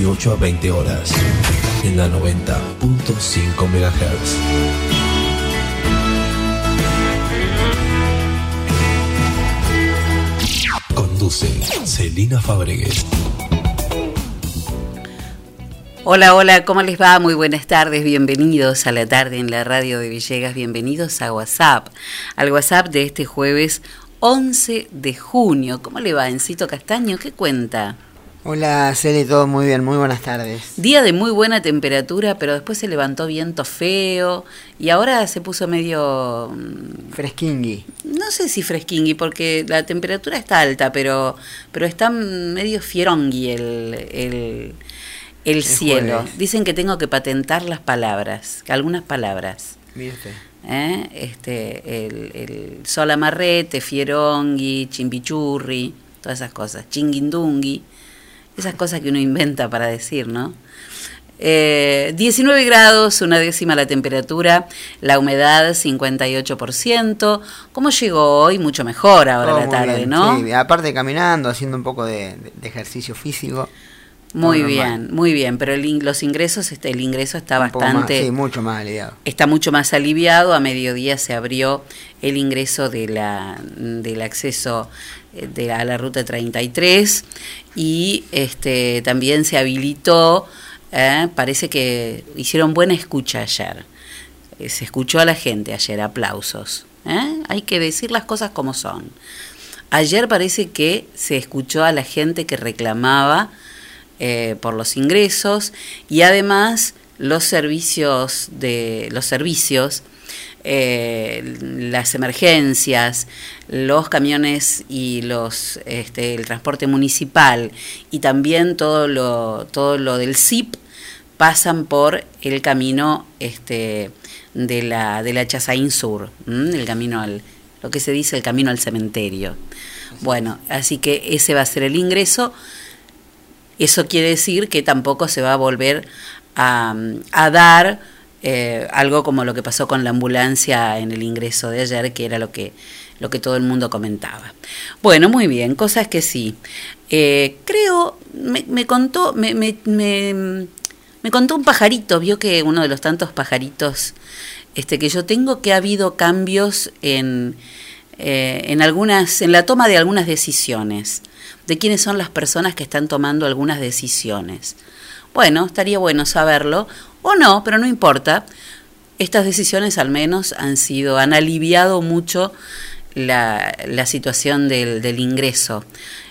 18 a 20 horas, en la 90.5 MHz. Celina Fabregues. Hola, hola, ¿cómo les va? Muy buenas tardes, bienvenidos a la tarde en la radio de Villegas, bienvenidos a WhatsApp, al WhatsApp de este jueves 11 de junio. ¿Cómo le va, Encito Castaño? ¿Qué cuenta? Hola, Celi, todo muy bien, muy buenas tardes. Día de muy buena temperatura, pero después se levantó viento feo y ahora se puso medio... mm, Fresquingui. No sé si fresquingui, porque la temperatura está alta, pero, pero está medio fierongui el, el, el cielo. jueves. Dicen que tengo que patentar las palabras, algunas palabras. Mire usted. ¿eh? Este, el, el sol amarrete, fierongui, chimbichurri, todas esas cosas, chinguindungui, esas cosas que uno inventa para decir, ¿no? Eh, 19 grados, una décima la temperatura, la humedad 58%. ¿Cómo llegó hoy? Mucho mejor ahora la tarde, bien, ¿no? Sí, aparte caminando, haciendo un poco de, de ejercicio físico. Muy bien, muy bien, pero el los ingresos, este, el ingreso está Un poco más, bastante... sí, mucho más aliviado. está mucho más aliviado. A mediodía se abrió el ingreso de la, del acceso de, a la ruta 33 y este, también se habilitó, eh, parece que hicieron buena escucha ayer. Eh, Se escuchó a la gente ayer, aplausos. ¿eh? Hay que decir las cosas como son. Ayer parece que se escuchó a la gente que reclamaba eh, por los ingresos y además los servicios de los servicios eh, las emergencias los camiones y los este, el transporte municipal y también todo lo todo lo del SIP pasan por el camino este de la de la Chazaín Sur el camino al lo que se dice el camino al cementerio. Bueno así que ese va a ser el ingreso. Eso quiere decir que tampoco se va a volver a, a dar eh, algo como lo que pasó con la ambulancia en el ingreso de ayer, que era lo que, lo que todo el mundo comentaba. Bueno, muy bien, cosas que sí. Eh, creo, me, me contó, me, me, me, contó un pajarito, vio que uno de los tantos pajaritos este, que yo tengo que ha habido cambios en, eh, en, algunas, en la toma de algunas decisiones, de quiénes son las personas que están tomando algunas decisiones. Bueno, estaría bueno saberlo, o no, pero no importa. Estas decisiones al menos han sido, han aliviado mucho la, la situación del, del ingreso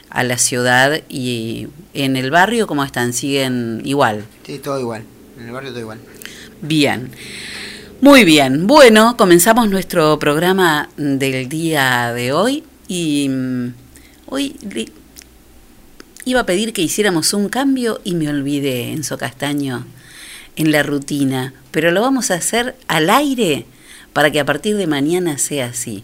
a la ciudad y en el barrio, ¿cómo están? ¿Siguen igual? Sí, todo igual. En el barrio todo igual. Bien. Muy bien. Bueno, comenzamos nuestro programa del día de hoy y mm, hoy le- iba a pedir que hiciéramos un cambio y me olvidé, Enzo Castaño, en la rutina, pero lo vamos a hacer al aire para que a partir de mañana sea así.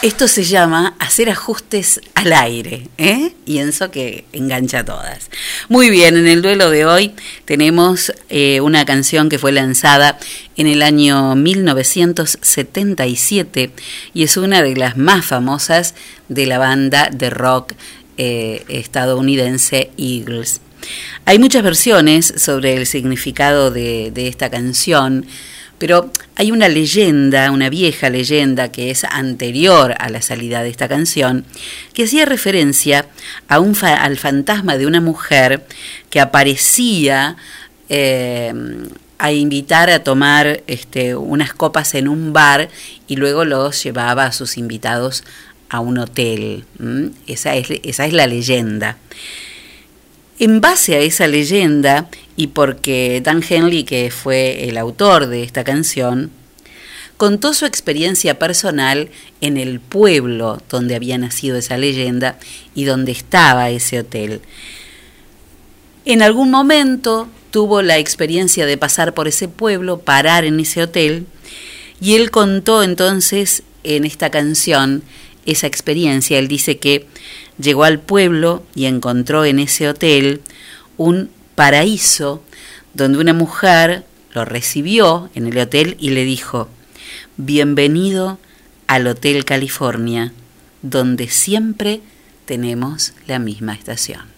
Esto se llama hacer ajustes al aire, ¿eh? Y Enzo que engancha a todas. Muy bien, en el duelo de hoy tenemos eh, una canción que fue lanzada en el año 1977 y es una de las más famosas de la banda de rock eh, estadounidense Eagles. Hay muchas versiones sobre el significado de esta canción, pero hay una leyenda, una vieja leyenda que es anterior a la salida de esta canción, que hacía referencia al fantasma de una mujer que aparecía eh, a invitar a tomar este, unas copas en un bar y luego los llevaba a sus invitados a un hotel. esa es la leyenda. En base a esa leyenda, y porque Dan Henley, que fue el autor de esta canción, contó su experiencia personal en el pueblo donde había nacido esa leyenda y donde estaba ese hotel. En algún momento tuvo la experiencia de pasar por ese pueblo, parar en ese hotel, y él contó entonces en esta canción esa experiencia. Él dice que llegó al pueblo y encontró en ese hotel un paraíso donde una mujer lo recibió en el hotel y le dijo, bienvenido al Hotel California, donde siempre tenemos la misma estación.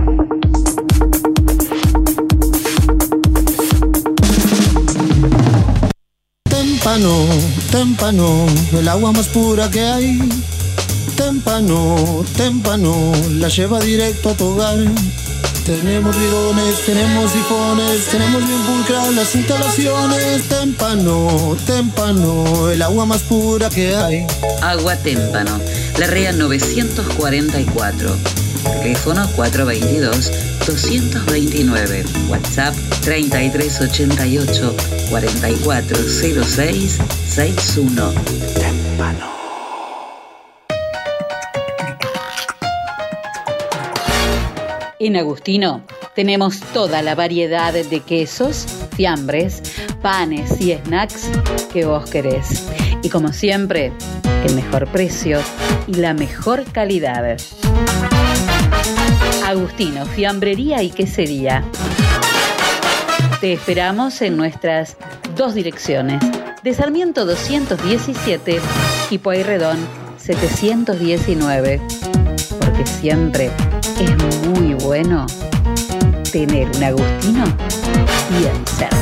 Témpano, témpano, el agua más pura que hay. Témpano, témpano, la lleva directo a tu hogar. Tenemos bidones, tenemos sifones, tenemos bien pulcras las instalaciones. Témpano, témpano, el agua más pura que hay. Agua Témpano, La Rea 944. Teléfono 422-229. WhatsApp 3388 4406 61. En Agustino tenemos toda la variedad de quesos, fiambres, panes y snacks que vos querés. Y como siempre, el mejor precio y la mejor calidad. Agustino, fiambrería y quesería. Te esperamos en nuestras dos direcciones, de Sarmiento 217 y Pueyrredón 719. Porque siempre es muy bueno tener un Agustino bien cerca.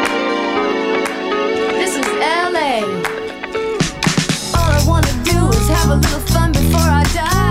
Is have a little fun before I die.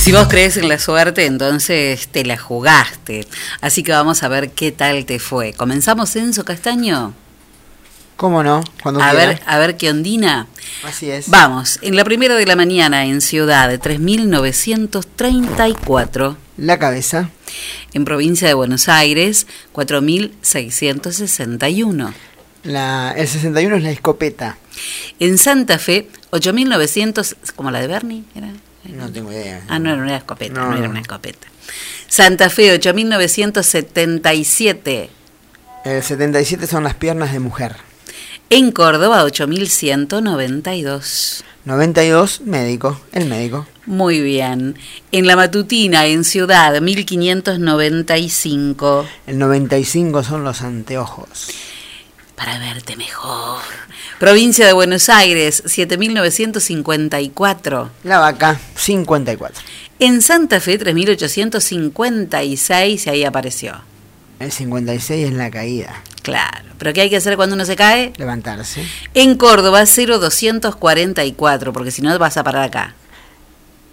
Y si vos crees en la suerte, entonces te la jugaste. Así que vamos a ver qué tal te fue. ¿Comenzamos, Enzo Castaño? ¿Cómo no? Cuando A quiera. ver, a ver qué ondina. Así es. Vamos, en la primera de la mañana en Ciudad, 3.934. La cabeza. En provincia de Buenos Aires, 4.661. La, el 61 es la escopeta. En Santa Fe, 8.900, como la de Bernie, ¿era? No tengo idea. Ah, no, no era escopeta, no, No, era una escopeta. Santa Fe, 8.977. El 77 son las piernas de mujer. En Córdoba, 8.192. 92, médico. El médico. Muy bien. En la matutina, en Ciudad, 1595. El 95 son los anteojos. Para verte mejor. Provincia de Buenos Aires, 7954. La vaca, 54. En Santa Fe, 3856, y ahí apareció. El 56 es la caída. Claro. ¿Pero qué hay que hacer cuando uno se cae? Levantarse. En Córdoba, 0244, porque si no vas a parar acá.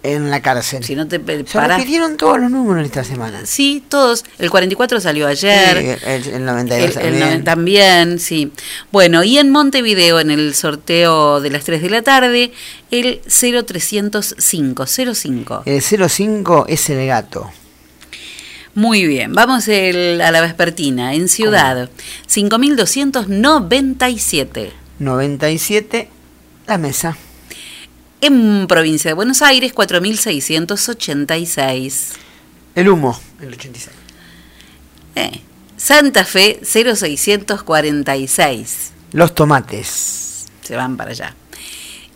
En la cárcel. Si no te Se repitieron todos los números esta semana. Sí, todos. El 44 salió ayer. Sí, el, el 92 El- el también. noven- también, sí. Bueno, y en Montevideo, en el sorteo de las 3 de la tarde, el 0305, 05. El 05 es el gato. Muy bien, vamos el- a la vespertina, en Ciudad, 5297. 97, la mesa. En provincia de Buenos Aires, 4686. El humo, el 86. Eh, Santa Fe, 0646. Los tomates. Se van para allá.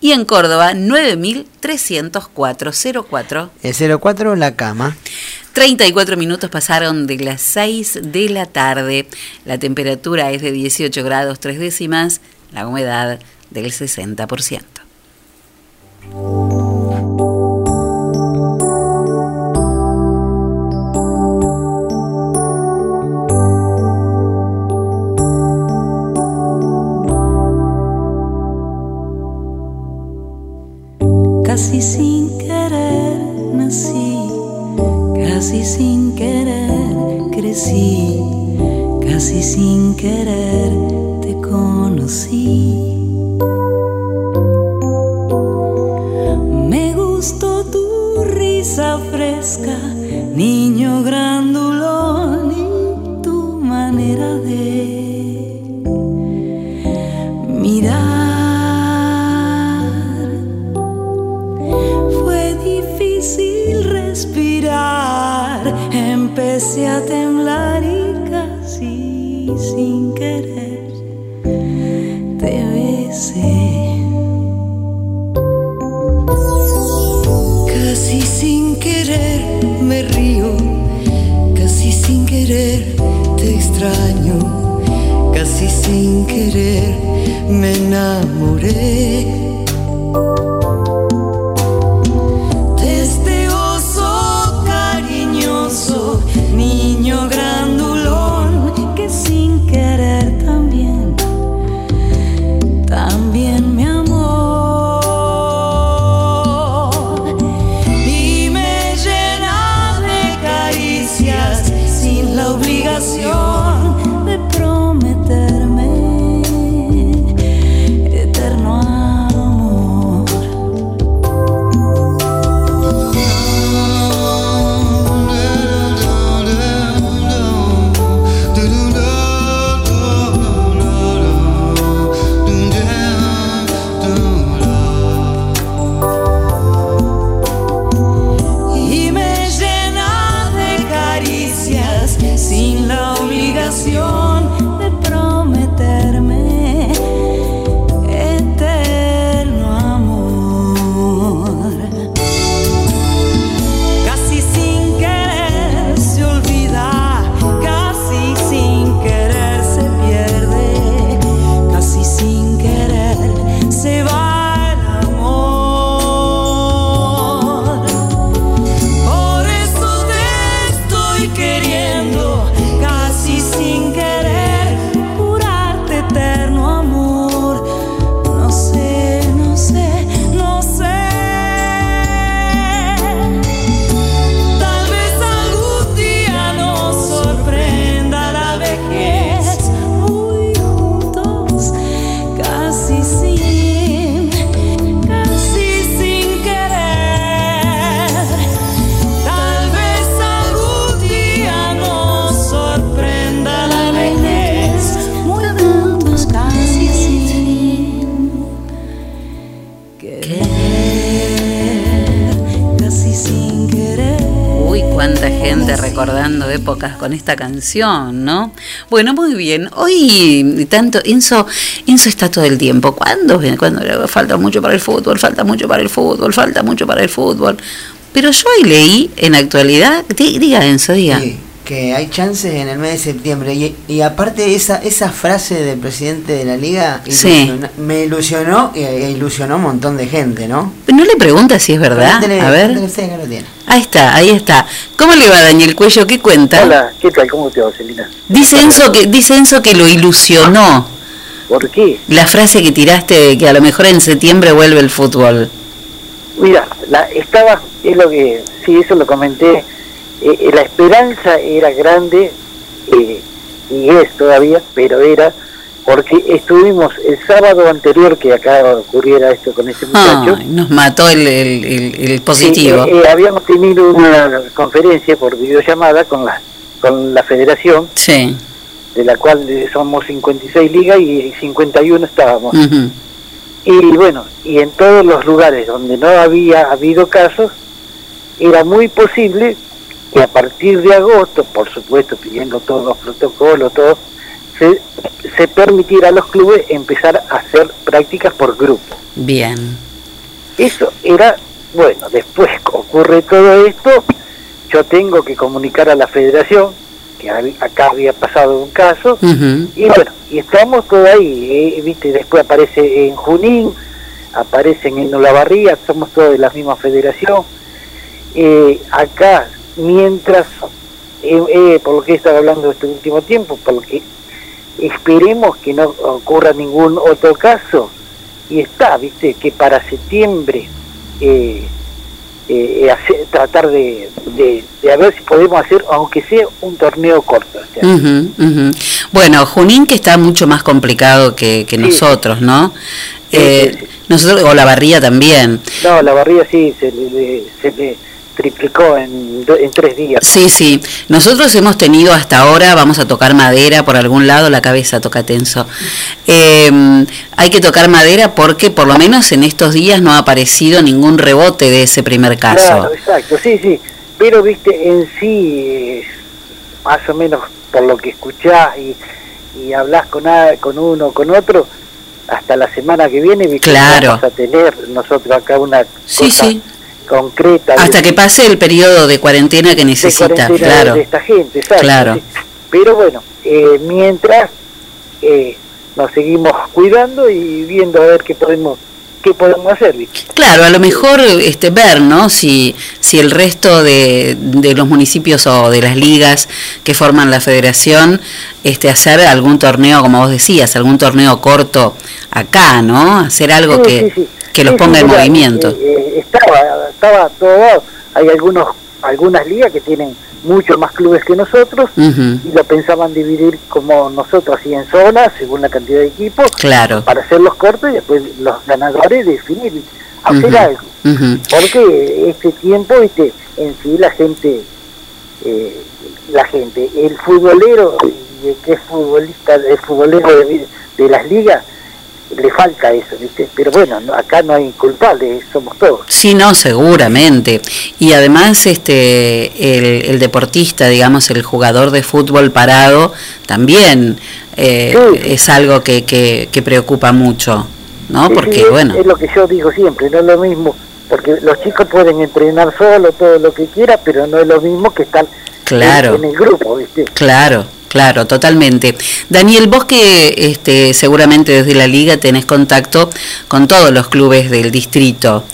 Y en Córdoba, 9304. 04. El 04, la cama. 34 minutos pasaron de las 6 de la tarde. La temperatura es de 18 grados 3 décimas, la humedad del 60%. Casi sin querer nací, casi sin querer crecí, casi sin querer te conocí. Tu risa fresca, niño grandulón y tu manera de mirar. Fue difícil respirar, empecé a temblar y casi sin querer con esta canción, ¿no? Bueno, muy bien. Hoy tanto Enzo, Enzo está todo el tiempo. ¿Cuándo? Cuando falta mucho para el fútbol, falta mucho para el fútbol, falta mucho para el fútbol. Pero yo hoy leí en actualidad, di- diga Enzo, diga. Sí, que hay chances en el mes de septiembre. Y, y aparte esa, esa frase del presidente de la liga Sí. me ilusionó e, e ilusionó un montón de gente, ¿no? No le pregunta si es verdad. A ver. pregúntele usted que lo tiene. Ahí está, ahí está. ¿Cómo le va Daniel Cuello? ¿Qué cuenta? Hola, ¿qué tal? ¿Cómo te va, Celina? Dice Enzo que, dice Enzo que lo ilusionó. ¿Por qué? La frase que tiraste de que a lo mejor en septiembre vuelve el fútbol. Mira, la, estaba, es lo que, sí, eso lo comenté, eh, eh, la esperanza era grande, eh, y es todavía, pero era, porque estuvimos el sábado anterior que acá ocurriera esto con este muchacho, Ay, nos mató el, el- el- el positivo. Eh, eh, habíamos tenido una conferencia por videollamada con la, con la federación, Sí. de la cual somos 56 ligas y 51 estábamos. Ujú. Y bueno, y en todos los lugares donde no había habido casos, era muy posible que a partir de agosto, por supuesto pidiendo todos los protocolos, todo, se, se permitiera a los clubes empezar a hacer prácticas por grupo. Bien. Eso era, bueno, después que ocurre todo esto, yo tengo que comunicar a la federación que acá había pasado un caso, y bueno, y estamos todo ahí, eh, viste, después aparece en Junín, aparecen en Olavarría, somos todos de la misma federación. Eh, acá, mientras, eh, eh, por lo que he estado hablando este último tiempo, por lo que esperemos que no ocurra ningún otro caso, y está, viste, que para septiembre eh, eh, hacer- tratar de, de, de a ver si podemos hacer, aunque sea un torneo corto. o sea. Bueno, Junín que está mucho más complicado que, que nosotros, ¿no? Eh, Nosotros, o la barría también. No, la barriga sí, se le, le- se le triplicó en, en tres días. Sí, sí. Nosotros hemos tenido hasta ahora, vamos a tocar madera por algún lado, la cabeza toca tenso. Eh, hay que tocar madera porque por lo menos en estos días no ha aparecido ningún rebote de ese primer caso. Claro, exacto, sí, sí. Pero, viste, en sí, más o menos por lo que escuchás y, y hablas con, con uno con otro, hasta la semana que viene, viste, Claro. vamos a tener nosotros acá una Sí, cosa sí. Concreta. de- Hasta que pase el periodo de cuarentena que de necesita, cuarentena claro. de esta gente, exacto, Claro. Pero bueno, eh, mientras eh, nos seguimos cuidando y viendo a ver qué podemos qué podemos hacer. Claro, a lo mejor este ver, ¿no? Si, si el resto de, de los municipios o de las ligas que forman la federación, este hacer algún torneo, como vos decías, algún torneo corto acá, ¿no? Hacer algo Sí, que, sí, sí. Que los ponga en movimiento. eh, eh, estaba, estaba todo. Hay algunos, algunas ligas que tienen muchos más clubes que nosotros y lo pensaban dividir como nosotros así en zonas según la cantidad de equipos Claro. para hacer los cortos y después los ganadores definir hacer algo porque este tiempo este en sí la gente eh, la gente el futbolero que es futbolista el futbolero de, de las ligas le falta eso ¿viste? pero bueno no- acá no hay culpables somos todos Sí, no, seguramente. Y además, este, el, el deportista, digamos, el jugador de fútbol parado, también eh, es algo que, que, que preocupa mucho, ¿no? Sí, Porque, sí, bueno, es lo que yo digo siempre, no es lo mismo, porque los chicos pueden entrenar solo todo lo que quiera, pero no es lo mismo que estar Claro. en, en el grupo, ¿viste? claro, claro, totalmente. Daniel, vos que este, seguramente desde la liga tenés contacto con todos los clubes del distrito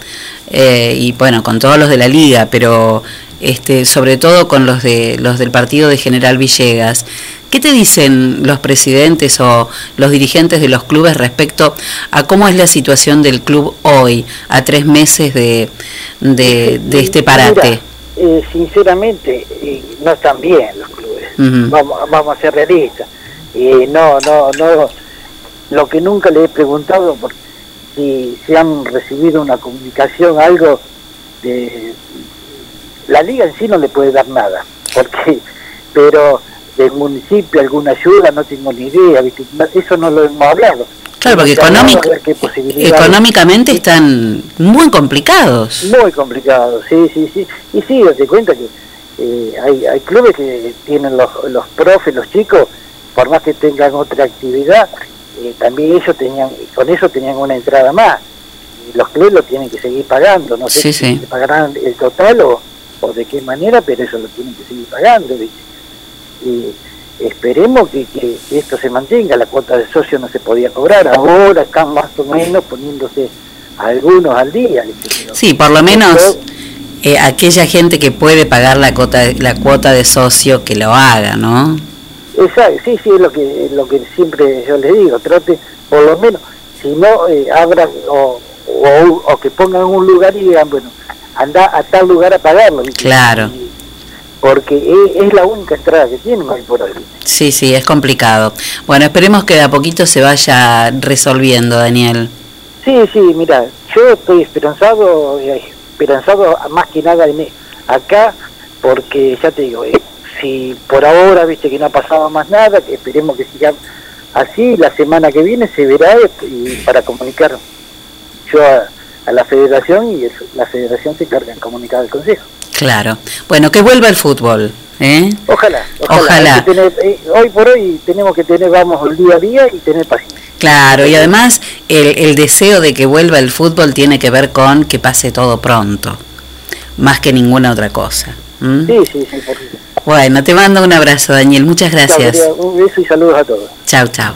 eh, y, bueno, con todos los de la liga, pero este, sobre todo con los de los del partido de General Villegas. ¿Qué te dicen los presidentes o los dirigentes de los clubes respecto a cómo es la situación del club hoy, a tres meses de, este parate? Eh, sinceramente, eh, no están bien los clubes. Vamos, vamos a ser realistas. Eh, no, no, no. Lo que nunca le he preguntado, si, si han recibido una comunicación, algo de. La liga en sí no le puede dar nada, porque, pero del municipio alguna ayuda, no tengo ni idea, ¿viste? eso no lo hemos hablado. Claro, porque económicamente están muy complicados. muy complicado, sí, sí, sí. Y sí, date cuenta que eh, hay, hay clubes que tienen los, los profes, los chicos, por más que tengan otra actividad, eh, también ellos tenían, con eso tenían una entrada más. Y los clubes lo tienen que seguir pagando, no sé Sí, si sí. pagarán el total o, o de qué manera, pero eso lo tienen que seguir pagando. ¿viste? Y esperemos que, que esto se mantenga, la cuota de socio no se podía cobrar, ahora están más o menos poniéndose algunos al día. Sí, por lo menos eh, aquella gente que puede pagar la cuota, la cuota de socio que lo haga, ¿no? Exacto, sí, sí, es lo que, es lo que siempre yo les digo, trate, por lo menos, si no, eh, abran o, o, o que pongan un lugar y digan, bueno, anda a tal lugar a pagarlo, ¿viste? Claro. porque es, es la única entrada que tienen hoy por hoy. Sí, sí, es complicado. Bueno, esperemos que de a poquito se vaya resolviendo, Daniel. Sí, sí, mira, yo estoy esperanzado, eh, esperanzado más que nada en e- acá, porque ya te digo, eh, si por ahora viste que no ha pasado más nada, esperemos que siga así, la semana que viene se verá esto, y para comunicar yo a, a la federación y eso, la federación se encarga en comunicar al consejo. Claro. Bueno, que vuelva el fútbol, ¿eh? Ojalá, ojalá. Tener, eh, hoy por hoy tenemos que tener, vamos, el día a día y tener paciencia. Claro, y además el, el deseo de que vuelva el fútbol tiene que ver con que pase todo pronto, más que ninguna otra cosa. Sí, sí, sí, por. Bueno, te mando un abrazo, Daniel. Muchas gracias. Un beso y saludos a todos. Chao, chao.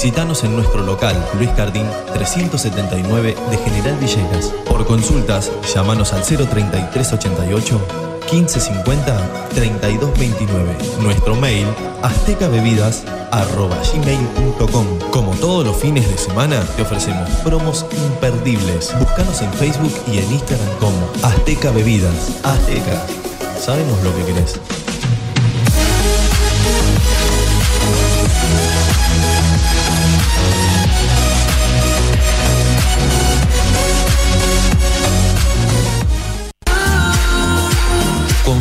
Visítanos en nuestro local, Luis Cardín 379 de General Villegas. Por consultas, llámanos al 03388 1550 3229. Nuestro mail aztecabebidas@gmail.com. Como todos los fines de semana, te ofrecemos promos imperdibles. Búscanos en Facebook y en Instagram como Azteca Bebidas. Azteca. Sabemos lo que querés.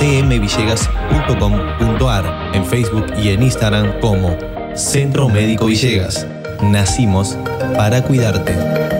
www.cmvillegas.com.ar, en Facebook y en Instagram como Centro Médico Villegas. Nacimos para cuidarte.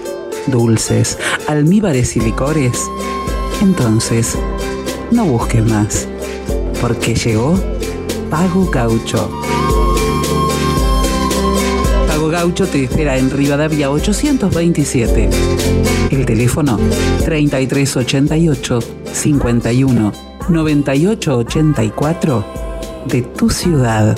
dulces, almíbares y licores, entonces no busques más, porque llegó Pago Gaucho. Pago Gaucho te espera en Rivadavia 827. El teléfono 3388 51 9884 de tu ciudad.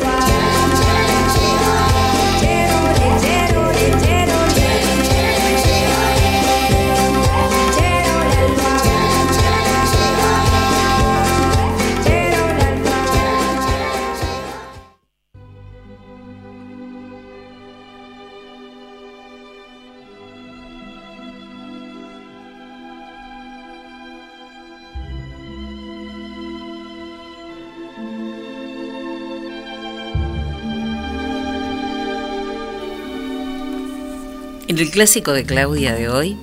El clásico de Claudia de hoy,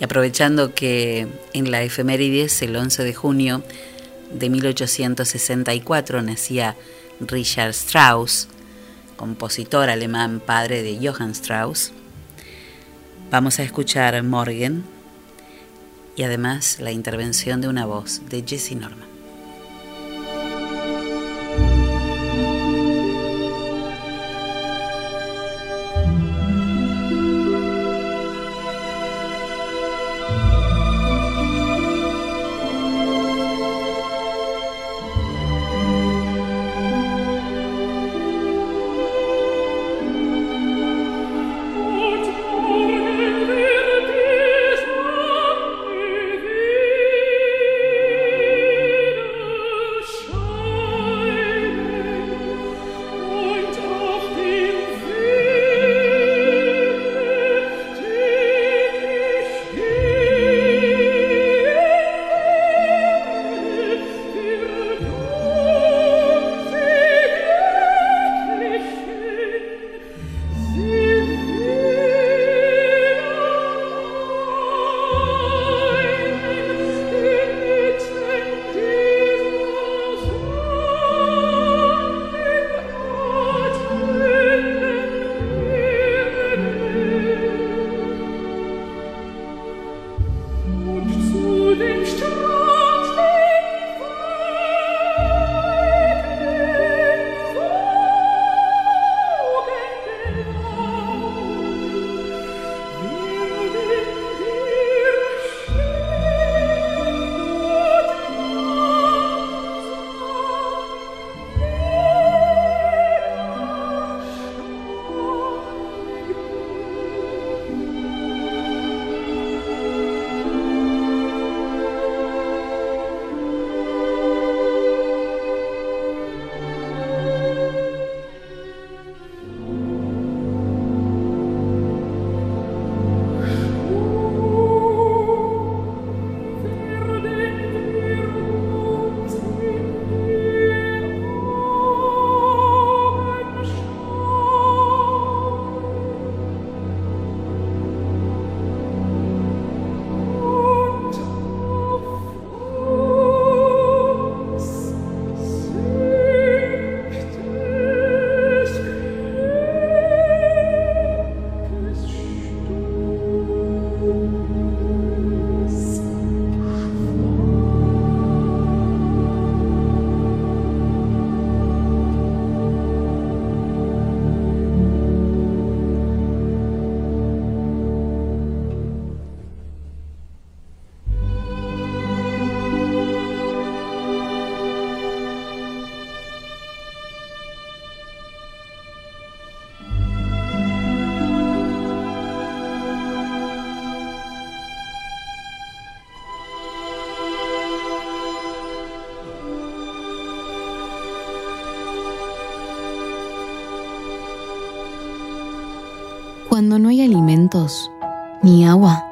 y aprovechando que en la efemérides, el 11 de junio de 1864, nacía Richard Strauss, compositor alemán, padre de Johann Strauss, vamos a escuchar Morgen y además la intervención de una voz de Jesse Norman. Alimentos, ni agua,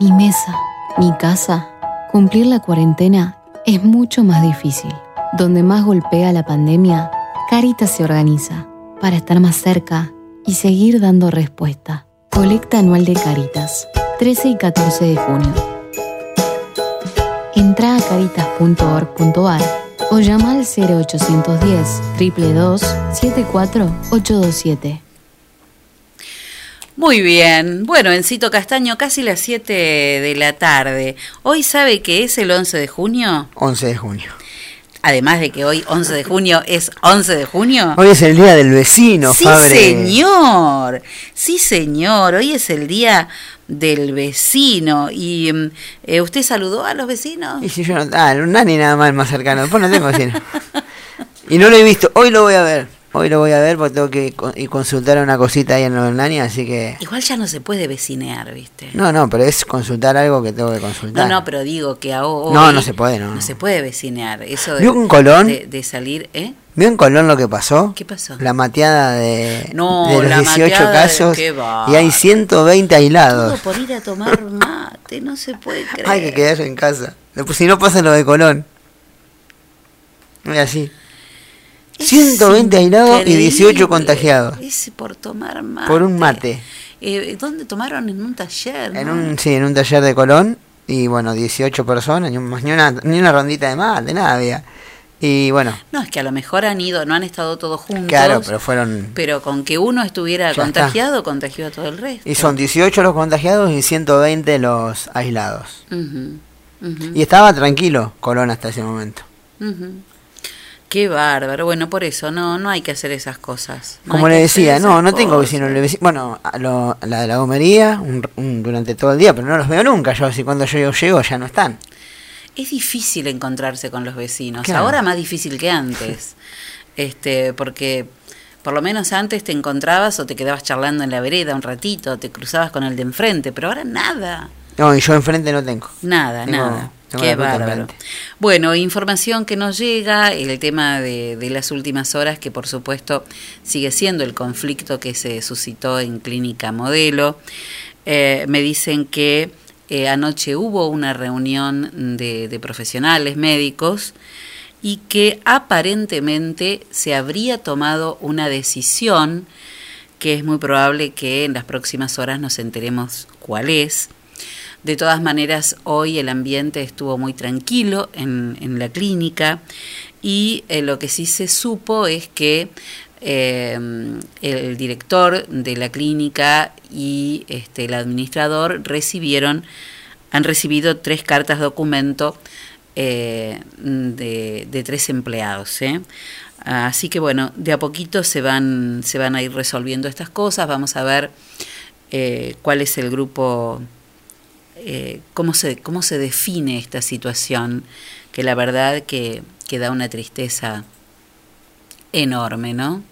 ni mesa, ni casa, cumplir la cuarentena es mucho más difícil. Donde más golpea la pandemia, Caritas se organiza para estar más cerca y seguir dando respuesta. Colecta anual de Caritas, 13 y 14 de junio. Entra a caritas.org.ar o llama al 0810 322 74827. Muy bien, bueno, en Cito Castaño, casi las 7 de la tarde. ¿Hoy sabe que es el 11 de junio? 11 de junio. Además de que hoy 11 de junio es 11 de junio. Hoy es el día del vecino, Sí, Fabre. señor. Sí, señor. Hoy es el día del vecino. ¿Y mm, eh, usted saludó a los vecinos? Y si yo no. Ah, nani nada más el más cercano. Después no tengo vecino. y no lo he visto. Hoy lo voy a ver. Hoy lo voy a ver porque tengo que consultar una cosita ahí en nani, así que. Igual ya no se puede vecinear, ¿viste? No, no, pero es consultar algo que tengo que No, consultar. no, pero digo que ahora. No, no se puede, no. No se puede vecinear. Eso de, ¿Vio en Colón? de, de salir, ¿eh? ¿Vio en Colón lo que pasó? ¿Qué pasó? La mateada de, No, de los la 18 mateada de- casos y hay 120 Todo aislados. por ir a tomar mate, no se puede creer. Hay que quedarse en casa. Si no pasa lo de Colón. Es así. 120 aislados y 18 increíble. contagiados. Ese por tomar mate. Por un mate. Eh, ¿Dónde tomaron? En un taller. En un, sí, en un taller de Colón. Y bueno, 18 personas, ni, un- ni una, ni una rondita de mate, nada había. Y bueno, No, es que a lo mejor han ido, no han estado todos juntos. claro, pero fueron. pero con que uno estuviera contagiado, contagió a todo el resto. Y son 18 los contagiados y 120 los aislados. Y estaba tranquilo Colón hasta ese momento. ujú. Qué bárbaro. Bueno, por eso no no hay que hacer esas cosas. No Como le decía, no, no tengo vecinos. Bueno, a lo- la de la gomería un- un- durante todo el día, pero no los veo nunca. Yo, así cuando yo llego ya no están. Es difícil encontrarse con los vecinos. Claro. Ahora más difícil que antes. este, porque por lo menos antes te encontrabas o te quedabas charlando en la vereda un ratito, te cruzabas con el de enfrente, pero ahora nada. No, y yo enfrente no tengo. Nada, Tengo- nada. Qué bárbaro. Bueno, información que nos llega, el tema de, de las últimas horas, que por supuesto sigue siendo el conflicto que se suscitó en Clínica Modelo. Eh, me dicen que eh, anoche hubo una reunión de, de profesionales médicos y que aparentemente se habría tomado una decisión que es muy probable que en las próximas horas nos enteremos cuál es. De todas maneras, hoy el ambiente estuvo muy tranquilo en, en la clínica y eh, lo que sí se supo es que eh, el director de la clínica y este, el administrador recibieron, han recibido tres cartas documento eh, de, de tres empleados. Así que bueno, de a poquito se van, se van a ir resolviendo estas cosas. Vamos a ver cuál es el grupo eh, cómo, se, cómo se define esta situación, que la verdad que, que da una tristeza enorme, ¿no?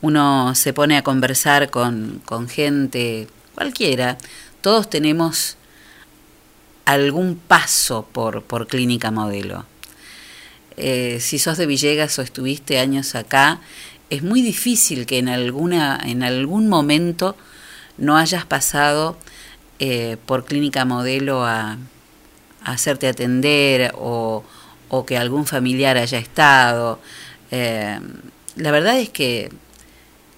Uno se pone a conversar con, con gente, cualquiera, todos tenemos algún paso por, por clínica modelo. Eh, si sos de Villegas o estuviste años acá, es muy difícil que en, alguna, en algún momento no hayas pasado eh, por clínica modelo a, hacerte atender o, o que algún familiar haya estado. Eh, la verdad es que,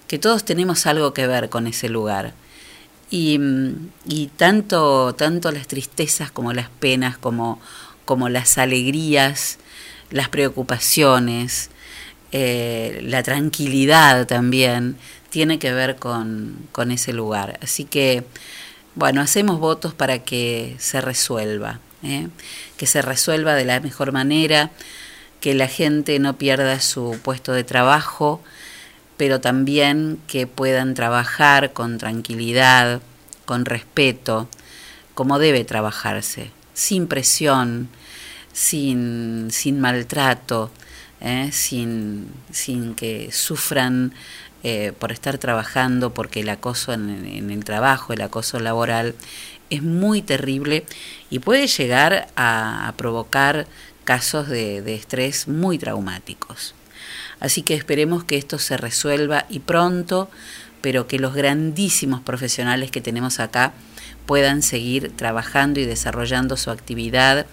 que todos tenemos algo que ver con ese lugar. Y, y tanto, tanto las tristezas como las penas, como, como las alegrías, las preocupaciones, eh, la tranquilidad también, tiene que ver con, con ese lugar. Así que, bueno, hacemos votos para que se resuelva, ¿eh? que se resuelva de la mejor manera, que la gente no pierda su puesto de trabajo, pero también que puedan trabajar con tranquilidad, con respeto, como debe trabajarse, sin presión, sin, sin maltrato, ¿eh? sin, sin que sufran eh, por estar trabajando, porque el acoso en, el trabajo, el acoso laboral, es muy terrible y puede llegar a, a provocar casos de, de estrés muy traumáticos. Así que esperemos que esto se resuelva y pronto, pero que los grandísimos profesionales que tenemos acá puedan seguir trabajando y desarrollando su actividad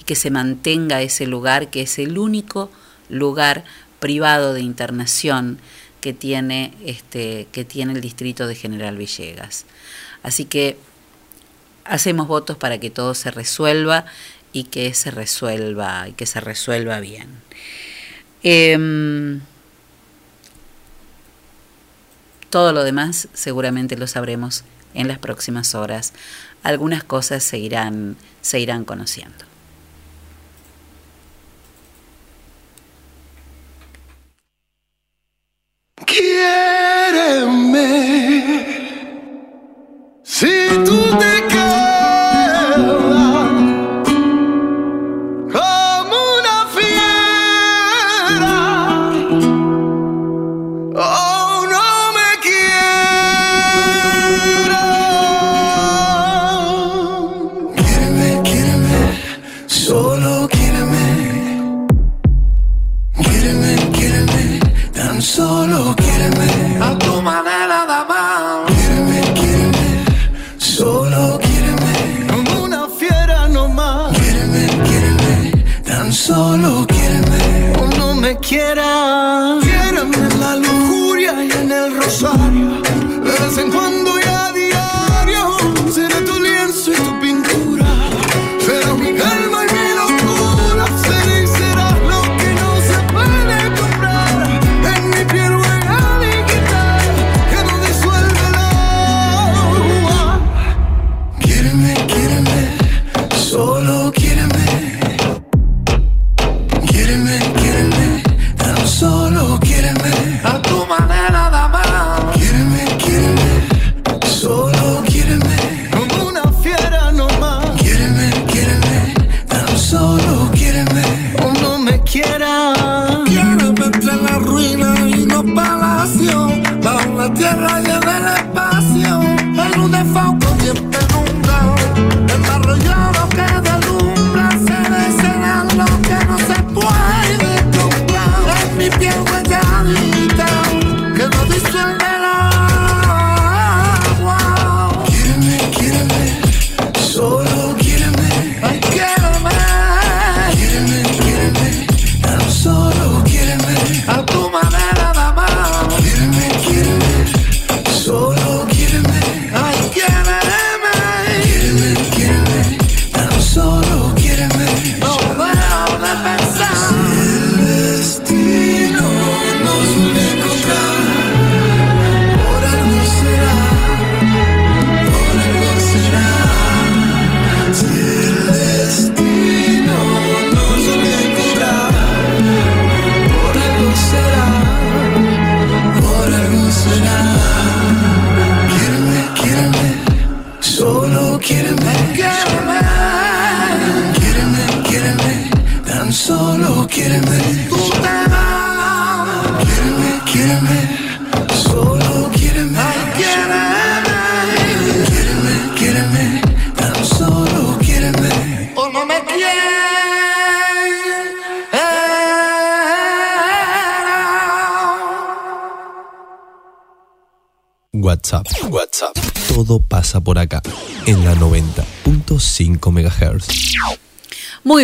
y que se mantenga ese lugar que es el único lugar privado de internación que tiene este que tiene el distrito de General Villegas. Así que hacemos votos para que todo se resuelva y que se resuelva y que se resuelva bien. Em, todo lo demás seguramente lo sabremos en las próximas horas. Algunas cosas se irán, se irán conociendo. Quiéreme. Si tú te solo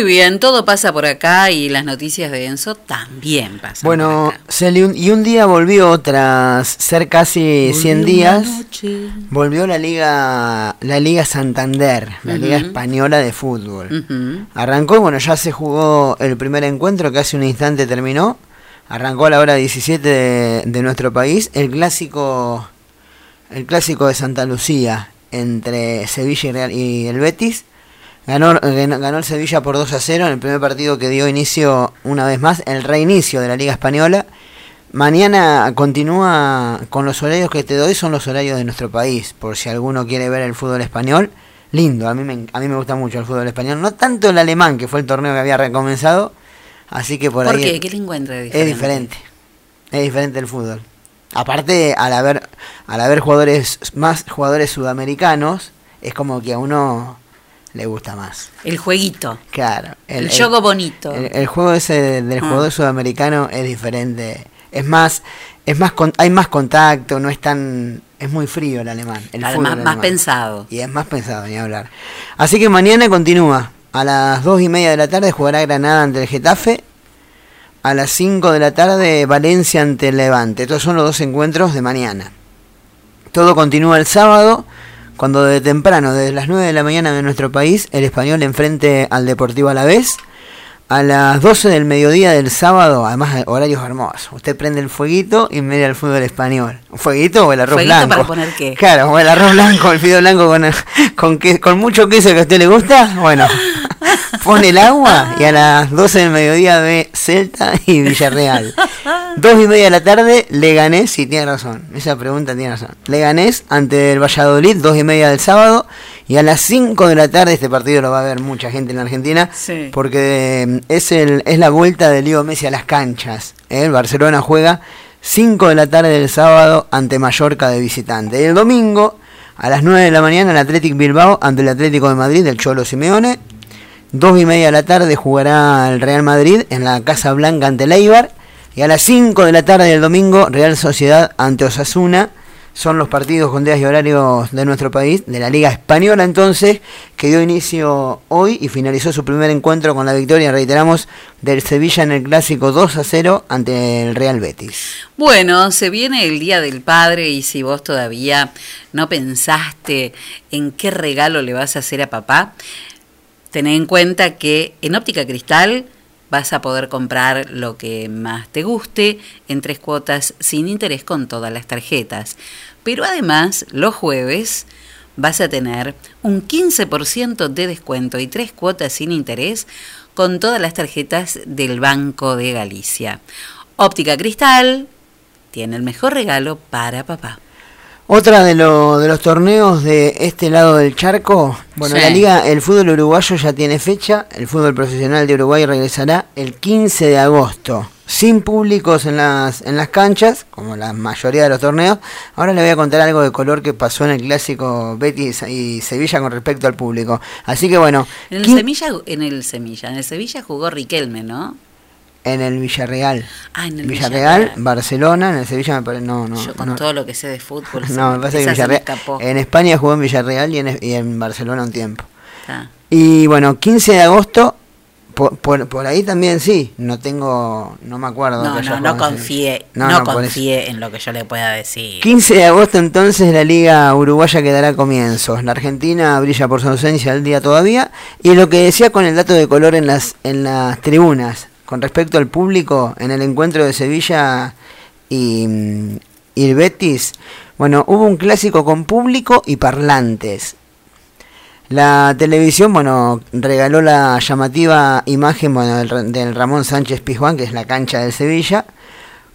Muy bien, todo pasa por acá y las noticias de Enzo también pasan. Bueno, Celi, un- y un día volvió, tras ser casi 100 días, volvió la Liga la Liga Santander, la Liga. Española de Fútbol. Arrancó, y bueno, ya se jugó el primer encuentro que hace un instante terminó. Arrancó a la hora 17 de, de nuestro país el clásico el clásico de Santa Lucía entre Sevilla y, Real- y el Betis. Ganó, ganó, el Sevilla por 2 a 0 en el primer partido que dio inicio una vez más, el reinicio de la Liga Española. Mañana continúa con los horarios que te doy, son los horarios de nuestro país, por si alguno quiere ver el fútbol español. Lindo, a mí me, a mí me gusta mucho el fútbol español, no tanto el alemán, que fue el torneo que había recomenzado, así que por, ¿Por ahí qué? ¿Qué le encuentra de es diferente. Es diferente el fútbol. Aparte, al haber, al haber jugadores, más jugadores sudamericanos, es como que a uno le gusta más. El jueguito. Claro. El juego bonito. El, el juego ese de- del Ah. jugador sudamericano es diferente. Es más, es más con- hay más contacto, no es tan, es muy frío el alemán. El Además, más alemán. pensado. Y es más pensado, ni hablar. Así que mañana continúa. A las dos y media de la tarde jugará Granada ante el Getafe. A las 5 de la tarde Valencia ante el Levante. Estos son los dos encuentros de mañana. Todo continúa el sábado, cuando de temprano, desde las 9 de la mañana de nuestro país, el español enfrente al Deportivo Alavés. A las 12 del mediodía del sábado, además horarios hermosos. Usted prende el fueguito y mira el fútbol español. ¿Un fueguito o el arroz ¿Fueguito blanco? para poner qué? Claro, o el arroz blanco, el fideo blanco con, con, que- con mucho queso que a usted le gusta. Bueno, pone el agua y a las 12 del mediodía ve Celta y Villarreal. Dos y media de la tarde, Leganés, sí, tiene razón, esa pregunta tiene razón. Leganés ante el Valladolid, dos y media del sábado. Y a las 5 de la tarde, este partido lo va a ver mucha gente en la Argentina, Sí. porque eh, es, el, es la vuelta de Leo Messi a las canchas. ¿eh? El Barcelona juega 5 de la tarde del sábado ante Mallorca de visitante. Y el domingo, a las 9 de la mañana, el Athletic Bilbao ante el Atlético de Madrid del Cholo Simeone. Dos y media de la tarde jugará el Real Madrid en la Casa Blanca ante el Eibar. Y a las 5 de la tarde del domingo, Real Sociedad ante Osasuna. Son los partidos con días y horarios de nuestro país, de la Liga Española entonces, que dio inicio hoy y finalizó su primer encuentro con la victoria, reiteramos, del Sevilla en el clásico 2 a 0 ante el Real Betis. Bueno, se viene el Día del Padre y si vos todavía no pensaste en qué regalo le vas a hacer a papá, Tené en cuenta que en óptica cristal vas a poder comprar lo que más te guste en tres cuotas sin interés con todas las tarjetas. Pero además, los jueves vas a tener un 15% de descuento y tres cuotas sin interés con todas las tarjetas del Banco de Galicia. Óptica Cristal tiene el mejor regalo para papá. Otra de, lo- de los torneos de este lado del charco, bueno, Sí. la liga, el fútbol uruguayo ya tiene fecha, el fútbol profesional de Uruguay regresará el 15 de agosto, sin públicos en las, en las canchas, como la mayoría de los torneos. Ahora le voy a contar algo de color que pasó en el clásico Betis y Sevilla con respecto al público. Así que bueno, En el Semilla, en el Semilla, en el Sevilla jugó Riquelme, ¿no? En el Villarreal. Ah, en el Villarreal, Villarreal. Barcelona, en el Sevilla me parece, no, no. Yo con no. todo lo que sé de fútbol. No, me- parece que Villarreal. En España jugó en Villarreal y en, y en Barcelona un tiempo. Ah. Y bueno, 15 de agosto, por, por, por ahí también sí, no tengo, no me acuerdo. No, no, confíe, no, confíe en lo que yo le pueda decir. 15 de agosto entonces la liga uruguaya que dará comienzos. La Argentina brilla por su ausencia al día todavía. Y lo que decía con el dato de color en las, en las tribunas, con respecto al público, en el encuentro de Sevilla y, mm, el Betis, bueno, hubo un clásico con público y parlantes. La televisión, bueno, regaló la llamativa imagen bueno, del, del Ramón Sánchez Pizjuán, que es la cancha del Sevilla,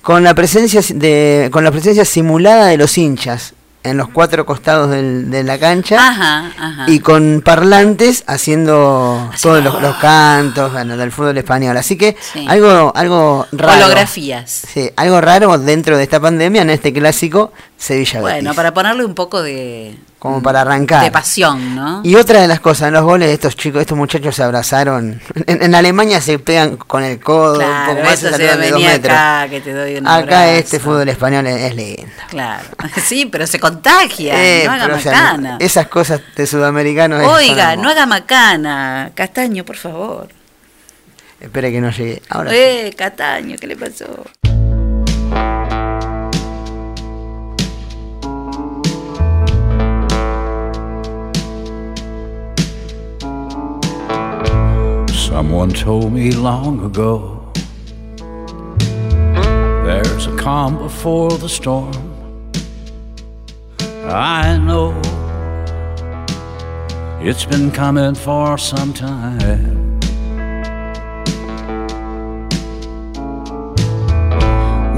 con la presencia de, con la presencia simulada de los hinchas en los cuatro costados del- de la cancha Ajá, ajá. y con parlantes haciendo todos los, los cantos bueno, del fútbol español. Así que Sí. algo, algo raro. Holografías. Sí, algo raro dentro de esta pandemia en este clásico Sevilla Bueno, Betis, para ponerle un poco de, como para arrancar. de pasión, ¿no? Y otra de las cosas, en los goles estos chicos, estos muchachos se abrazaron. En, en Alemania se pegan con el codo, Claro, un poco más se de dos metros. acá, que te doy un Acá este fútbol español es, es lindo. Claro. Sí, pero se contagia, Eh, no haga pero, o sea, macana. esas cosas de sudamericanos. Oiga, no haga macana. Castaño, por favor. Espere que no llegue. Ahora sí. eh, Castaño, ¿qué le pasó? Someone told me long ago there's a calm before the storm. I know it's been coming for some time.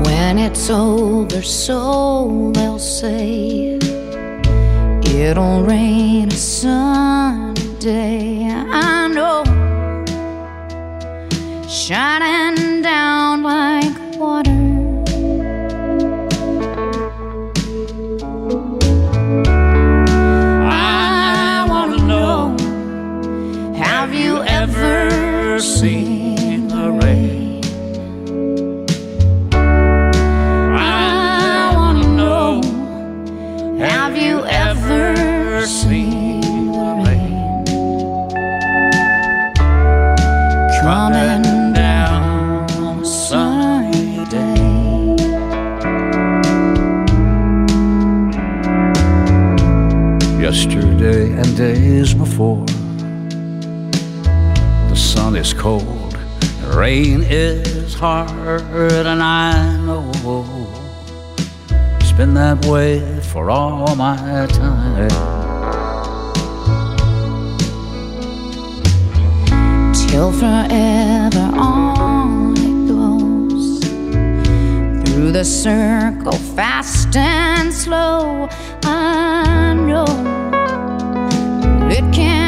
When it's over, so they'll say it'll rain a sunny day. I know, shining down like water. I want to know Have you ever seen the rain? I want to know Have you ever seen Yesterday and days before, the sun is cold, the rain is hard, and I know it's been that way for all my time. till forever on through the circle fast and slow. I know it can't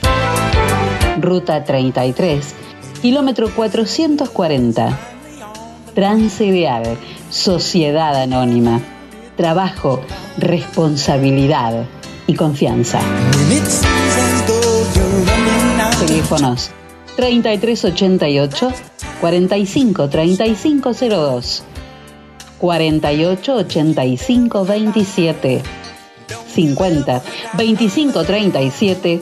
Ruta 33, kilómetro 440. Transideal, Sociedad Anónima. Trabajo, responsabilidad y confianza. Teléfonos 3388 45 3502 48 85 27 50 25 37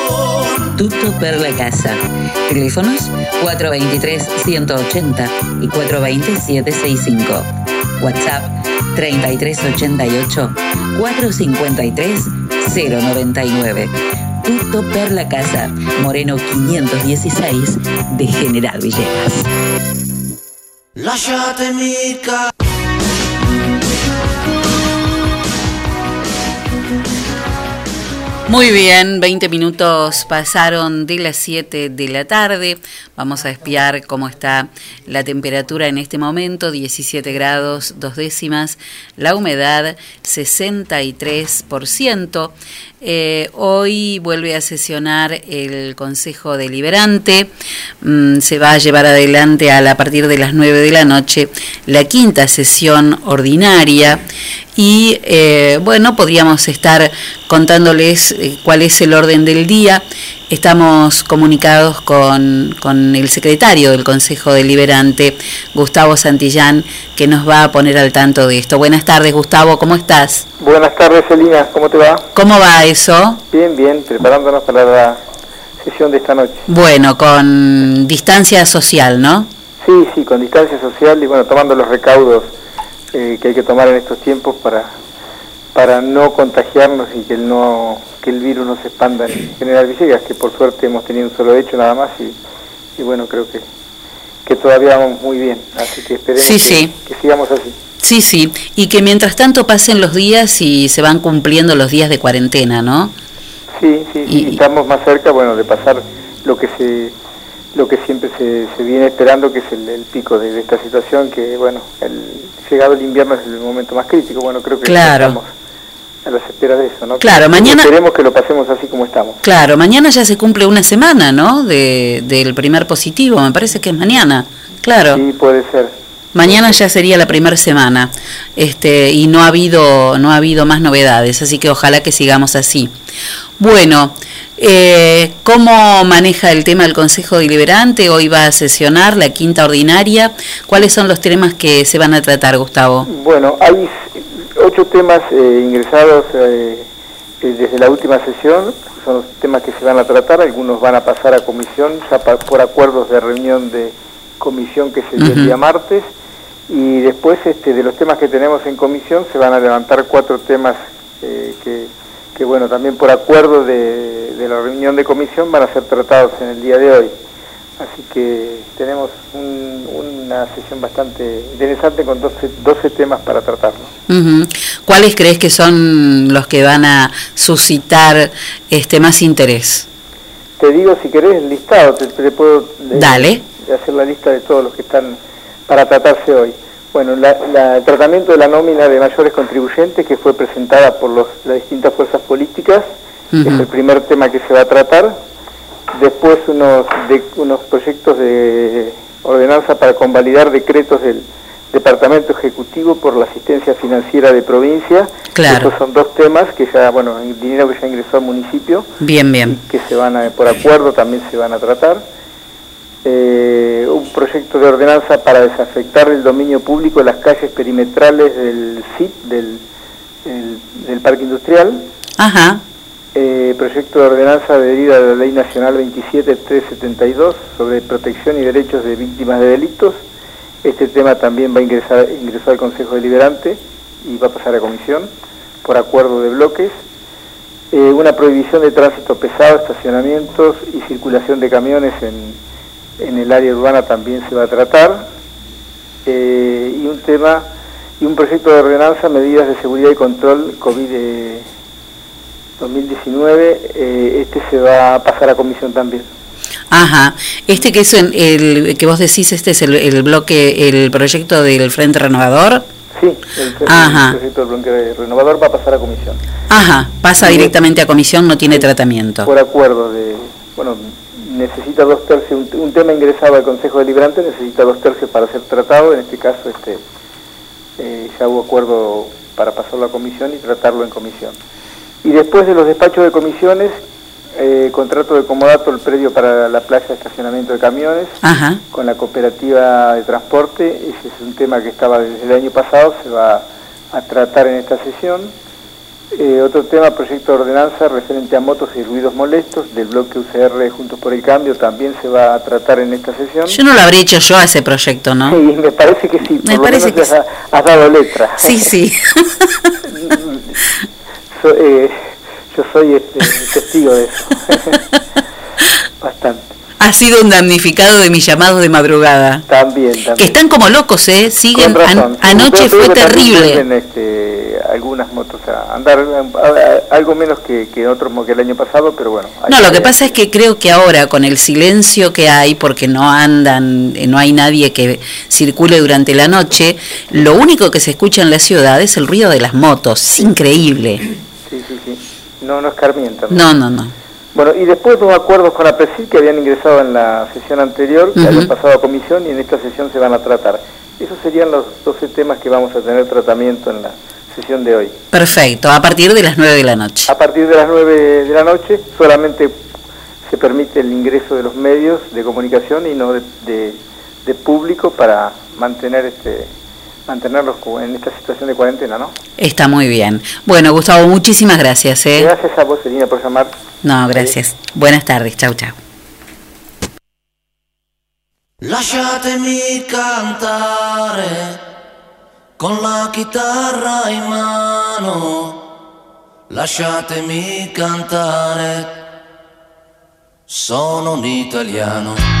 Tutto per la casa. Teléfonos 423-180 y 420-765. WhatsApp 3388-453-099. Tutto per la casa. Moreno 516 de General Villegas. Lasciatemi Muy bien, 20 minutos pasaron de las 7 de la tarde. Vamos a espiar cómo está la temperatura en este momento, 17 grados, dos décimas, la humedad 63%. Eh, hoy vuelve a sesionar el Consejo Deliberante. Mm, se va a llevar adelante a, la- partir de las 9 de la noche la quinta sesión ordinaria. Y eh, bueno, podríamos estar contándoles eh, cuál es el orden del día. Estamos comunicados con, con el secretario del Consejo Deliberante, Gustavo Santillán, que nos va a poner al tanto de esto. Buenas tardes, Gustavo, ¿cómo estás? Buenas tardes, Elina, ¿cómo te va? ¿Cómo va eso? Bien, bien, preparándonos para la sesión de esta noche. Bueno, con distancia social, ¿no? Sí, sí, con distancia social y bueno, tomando los recaudos eh, que hay que tomar en estos tiempos para para no contagiarnos y que el no que el virus no se expanda en General Villegas, que por suerte hemos tenido un solo hecho nada más y, y bueno, creo que, que todavía vamos muy bien, así que esperemos Sí, que, sí. que sigamos así. Sí, sí, y que mientras tanto pasen los días y se van cumpliendo los días de cuarentena, ¿no? Sí, sí, sí, estamos más cerca, bueno, de pasar lo que se lo que siempre se, se viene esperando, que es el, el pico de, de esta situación, que bueno, el llegado el invierno es el momento más crítico, bueno, creo que Claro. estamos a las esperas de eso, ¿no? Claro, mañana- Esperemos que lo pasemos así como estamos. Claro, mañana ya se cumple una semana, ¿no? De, del primer positivo, me parece que es mañana. Claro. Sí, puede ser. Mañana ya sería la primera semana, este, y no ha habido, no ha habido más novedades, así que ojalá que sigamos así. Bueno, eh, ¿cómo maneja el tema el Consejo Deliberante? Hoy va a sesionar la quinta ordinaria. ¿Cuáles son los temas que se van a tratar, Gustavo? Bueno, hay ocho temas eh, ingresados eh, eh, desde la última sesión, son los temas que se van a tratar, algunos van a pasar a comisión, ya pa- por acuerdos de reunión de comisión que se dio el día martes, y después este, de los temas que tenemos en comisión se van a levantar cuatro temas eh, que, que, bueno, también por acuerdo de, de la reunión de comisión van a ser tratados en el día de hoy. Así que tenemos un- una sesión bastante interesante con 12, 12 temas para tratar. ¿no? Ujú. ¿Cuáles crees que son los que van a suscitar este más interés? Te digo, si querés, el listado, te, te puedo eh, hacer la lista de todos los que están para tratarse hoy. Bueno, la- la- el tratamiento de la nómina de mayores contribuyentes que fue presentada por los- las distintas fuerzas políticas es el primer tema que se va a tratar. Después unos, de, unos proyectos de ordenanza para convalidar decretos del Departamento Ejecutivo por la asistencia financiera de provincia. Claro. Estos son dos temas que ya, bueno, el dinero que ya ingresó al municipio Bien, bien. que se van a, por acuerdo también se van a tratar. Eh, un proyecto de ordenanza para desafectar el dominio público las calles perimetrales del CIT, del, el- del Parque Industrial. Ajá. Eh, proyecto de ordenanza adherida a la Ley Nacional 27372 sobre protección y derechos de víctimas de delitos. Este tema también va a ingresar ingresó al Consejo Deliberante y va a pasar a comisión por acuerdo de bloques. Eh, una prohibición de tránsito pesado, estacionamientos y circulación de camiones en, en el área urbana también se va a tratar. Eh, y un tema y un proyecto de ordenanza, medidas de seguridad y control COVID eh, 2019, eh, este se va a pasar a comisión también. Ajá. Este que es el que vos decís, este es el, el bloque, el proyecto del Frente Renovador. Sí, el, el Ajá. proyecto del bloque renovador va a pasar a comisión. Ajá. Pasa directamente a comisión, no tiene tratamiento. Por acuerdo de, bueno, necesita dos tercios, un, un tema ingresado al Consejo Deliberante necesita dos tercios para ser tratado, en este caso este eh, ya hubo acuerdo para pasarlo a comisión y tratarlo en comisión. Y después de los despachos de comisiones, eh, contrato de comodato el predio para la playa de estacionamiento de camiones Ajá. con la cooperativa de transporte, ese es un tema que estaba desde el año pasado, se va a tratar en esta sesión. Eh, otro tema, proyecto de ordenanza referente a motos y ruidos molestos del bloque UCR Juntos por el Cambio, también se va a tratar en esta sesión. Yo no lo habré hecho yo a ese proyecto, ¿no? Sí, me parece que sí, por Me lo parece menos que has, has dado letra. Sí, sí. So- eh, yo soy este, testigo de eso. Bastante. Ha sido un damnificado de mis llamados de madrugada. También, también. Que están como locos, ¿eh? Siguen. An- anoche fue terrible. este, algunas motos a andar a- a- algo menos que, que otros que el año pasado, pero bueno. No, lo que pasa es que creo que ahora con el silencio que hay, porque no andan, eh, no hay nadie que circule durante la noche, lo único que se escucha en la ciudad es el ruido de las motos. Es increíble. Sí, sí, sí. No, no escarmientan. No, no, no. Bueno, y después dos acuerdos con la PRESID que habían ingresado en la sesión anterior, que Ujú. habían pasado a comisión y en esta sesión se van a tratar. Esos serían los 12 temas que vamos a tener tratamiento en la sesión de hoy. Perfecto, a partir de las 9 de la noche. A partir de las 9 de la noche solamente se permite el ingreso de los medios de comunicación y no de, de- de público para mantener este mantenerlos en esta situación de cuarentena, ¿no? Está muy bien. Bueno, Gustavo, muchísimas gracias. ¿eh? Gracias a vos, Selina, por llamar. No, gracias. Buenas tardes. Chau, chau. Lasciatemi cantare con la chitarra in mano. Lasciatemi cantare. Sono un italiano.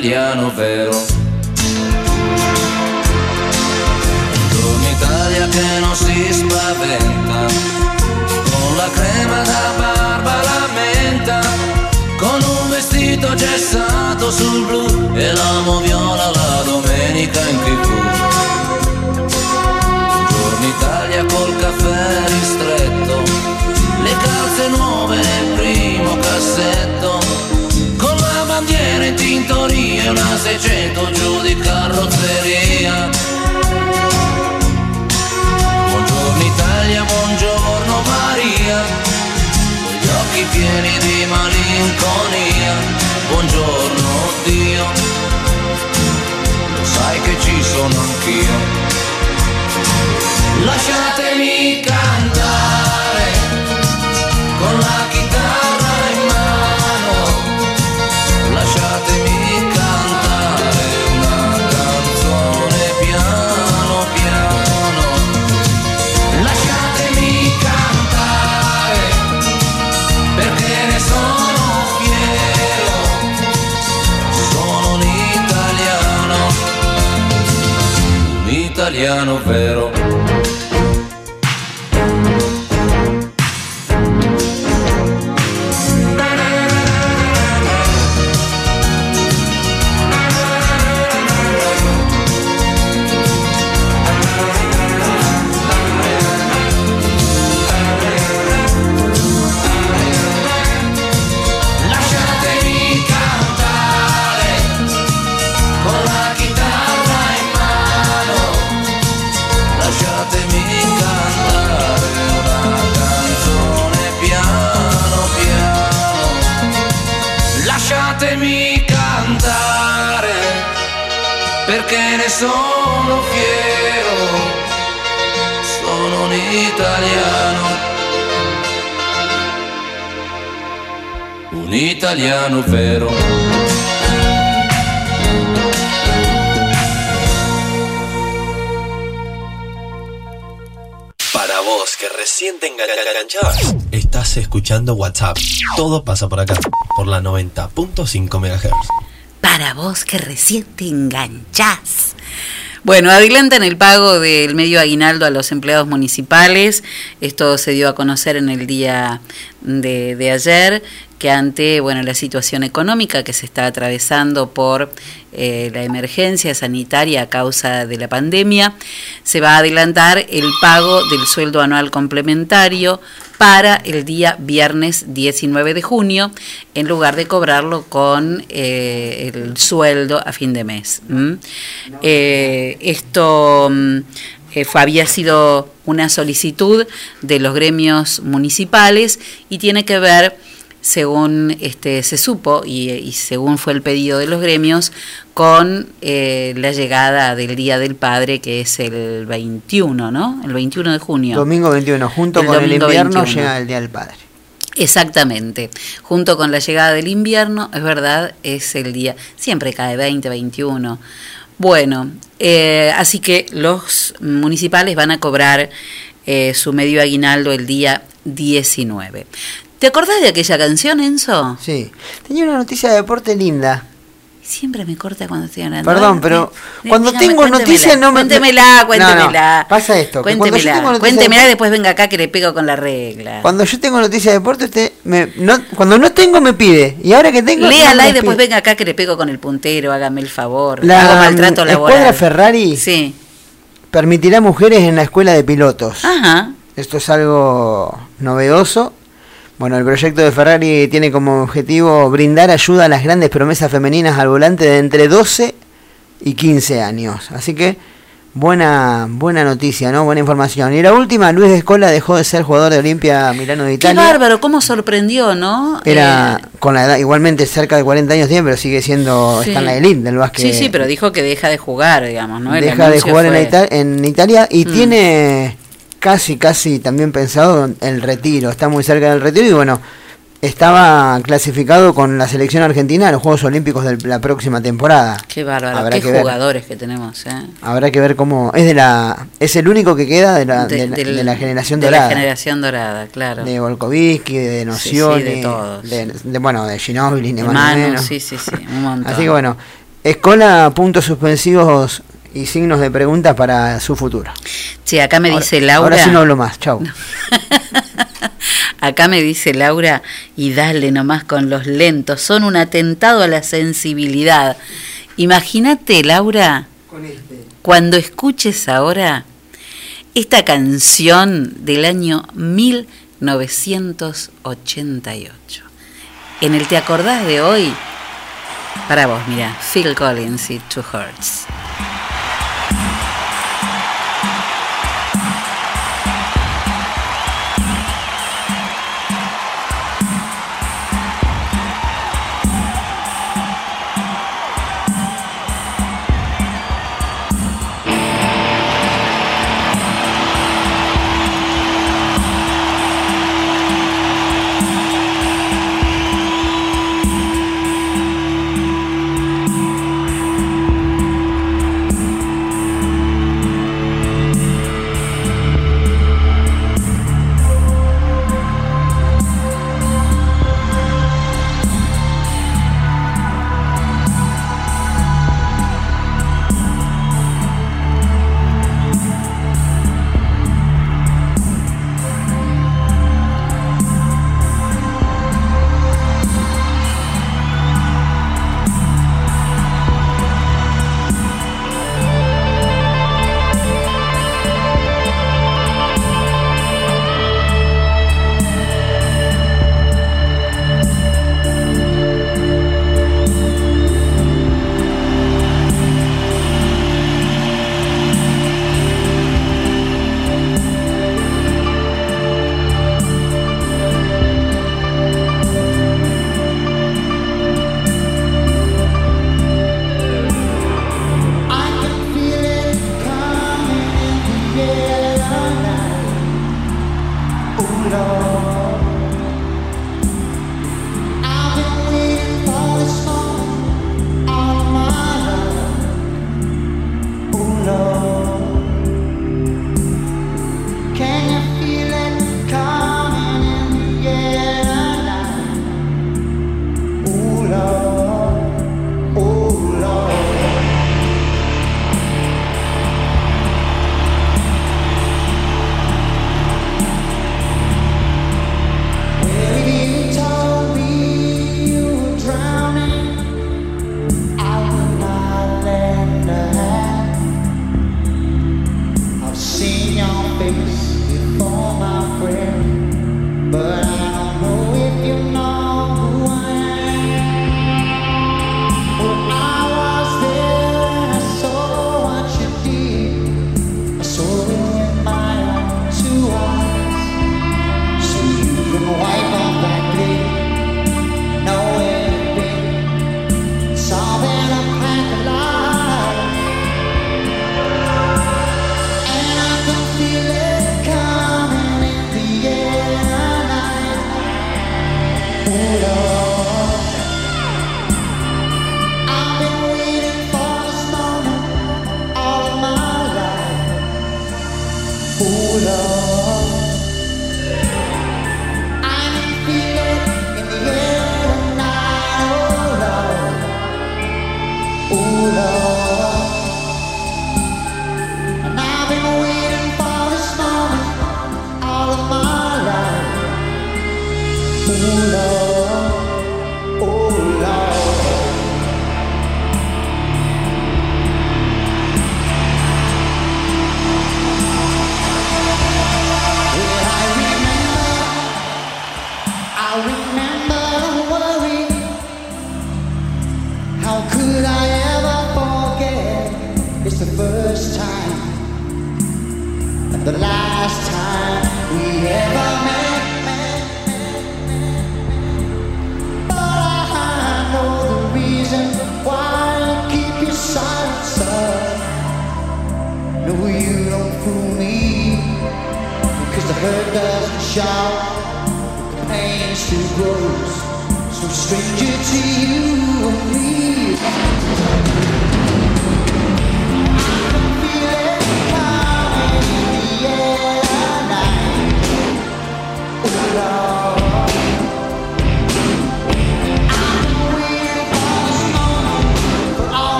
italiano vero. Buongiorno Italia che non si spaventa, con la crema da barba la menta, con un vestito gessato sul blu e l'amo viola la domenica in tv. Buongiorno Italia col caffè ristretto, le calze nuove nel primo cassetto, bandiera in tintoria una 600 giù di carrozzeria. Buongiorno Italia, buongiorno Maria, con gli occhi pieni di malinconia. Buongiorno Dio, lo sai che ci sono anch'io. Lasciatemi cantare italiano vero. Italiano vero. Para vos que recién te engan- enganchabas, estás escuchando WhatsApp. Todo pasa por acá, por la 90.5 MHz. Para vos que recién te enganchás. Bueno, adelantan el pago del medio aguinaldo a los empleados municipales. Esto se dio a conocer en el día de, de ayer, que ante bueno, la situación económica que se está atravesando por eh, la emergencia sanitaria a causa de la pandemia, se va a adelantar el pago del sueldo anual complementario para el día viernes 19 de junio, en lugar de cobrarlo con eh, el sueldo a fin de mes. Eh, esto mm, eh, había sido una solicitud de los gremios municipales y tiene que ver, según este, se supo y, y según fue el pedido de los gremios, con eh, la llegada del Día del Padre, que es el 21, ¿no? El 21 de junio. Domingo 21, junto El con el invierno 21. llega el Día del Padre. Exactamente. Junto con la llegada del invierno, es verdad, es el día, siempre cae 20, 21. Bueno, eh, así que los municipales van a cobrar eh, su medio aguinaldo el día 19. ¿Te acordás de aquella canción, Enzo? Sí. Tenía una noticia de deporte linda. Siempre me corta cuando estoy hablando. Perdón, pero cuando dígame, tengo cuéntemela, noticias no me... Cuéntemela, No, no, cuéntemela. pasa esto, Cuéntemela, de cuéntemela y deporte- después venga acá que le pego con la regla. Cuando yo tengo noticias de deporte, usted me, no, cuando no tengo me pide. Y ahora que tengo... no Léala y después venga acá que le pego con el puntero, hágame el favor. La Hago maltrato laboral. escuadra Ferrari Sí. permitirá mujeres en la escuela de pilotos. Ajá. Esto es algo novedoso. Bueno, el proyecto de Ferrari tiene como objetivo brindar ayuda a las grandes promesas femeninas al volante de entre 12 y 15 años. Así que buena buena noticia, ¿no? Buena información. Y la última, Luis Escola dejó de ser jugador de Olimpia Milano de Qué Italia. bárbaro, cómo sorprendió, ¿no? Era Eh, con la edad, igualmente cerca de 40 años tiene, pero sigue siendo, sí. está en la elite del básquet. Sí, sí, pero dijo que deja de jugar, digamos, ¿no? El deja de jugar en, fue- Ita- en Italia y Mm. tiene casi, casi también pensado en el retiro. Está muy cerca del retiro y bueno, estaba clasificado con la selección argentina a los Juegos Olímpicos de la próxima temporada. Qué bárbaro, Habrá qué que ver. jugadores que tenemos, ¿eh? Habrá que ver cómo es de la es el único que queda de la, de, la- del- de la generación de dorada. la generación dorada, claro. de Volkovitsky, de Nocioni, sí, de todos. de, de, bueno, de Ginóbili, ni De Manu, sí, sí, sí, un montón. Así que bueno, Escola, puntos suspensivos y signos de preguntas para su futuro. Sí, acá me Ahora- dice Laura. Ahora sí no hablo más, chau. Acá me dice Laura, y dale nomás con los lentos, son un atentado a la sensibilidad. Imagínate, Laura, cuando escuches ahora esta canción del año 1988. En el Te acordás de hoy, para vos, mira, Phil Collins y Two Hearts.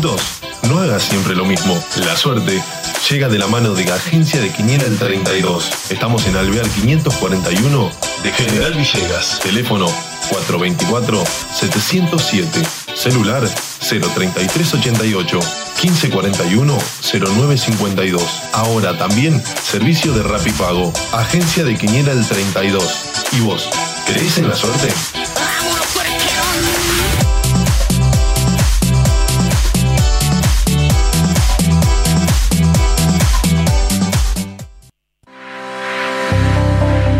2. No hagas siempre lo mismo. La suerte llega de la mano de agencia de Quiniela el 32. Estamos en Alvear 541 de General Villegas. Teléfono 424-707. Celular 03388 1541 0952. Ahora también servicio de Rapipago. Agencia de Quiniela el 32. ¿Y vos? ¿Crees en la suerte?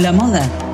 La moda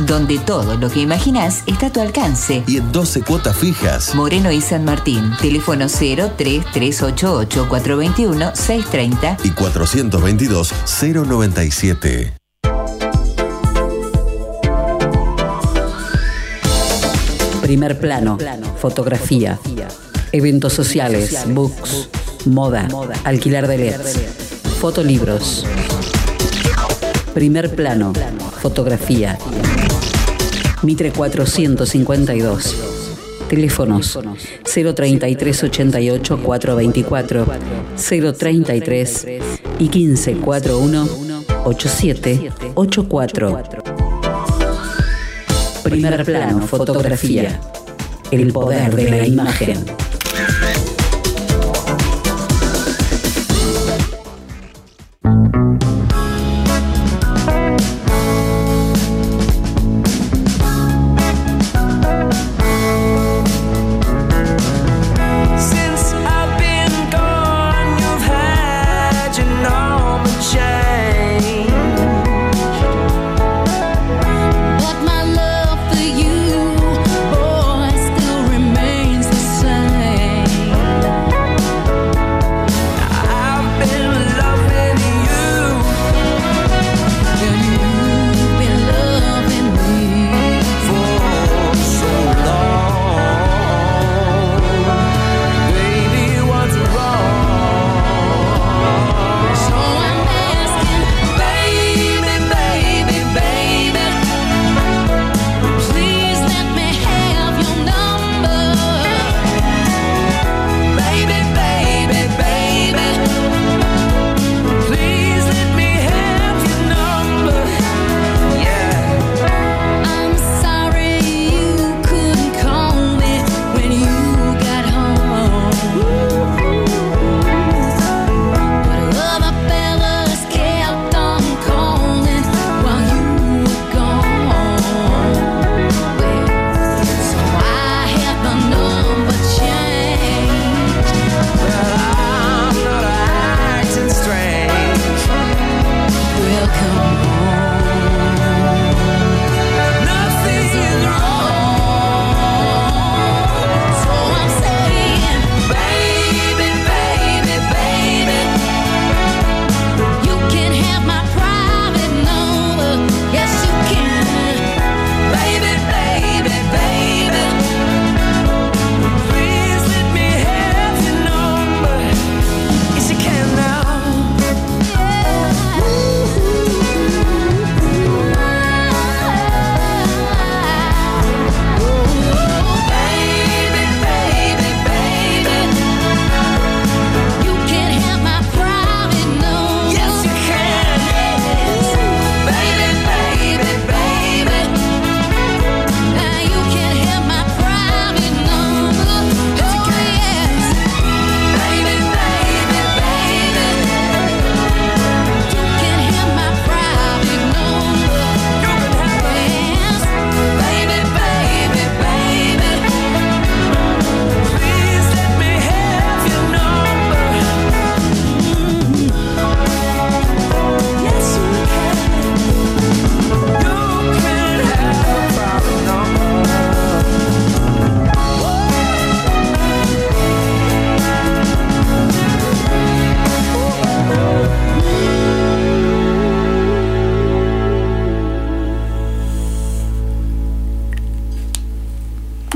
Donde todo lo que imaginas está a tu alcance. Y en 12 cuotas fijas. Moreno y San Martín. Teléfono 03388 421 630. Y 422 097. Primer plano, fotografía, eventos sociales, books, moda, alquilar de LEDs, fotolibros. Primer plano, fotografía. Mitre 452. Teléfonos 033 88 424 033 y 1541 8784. Primer plano, fotografía. El poder de la imagen.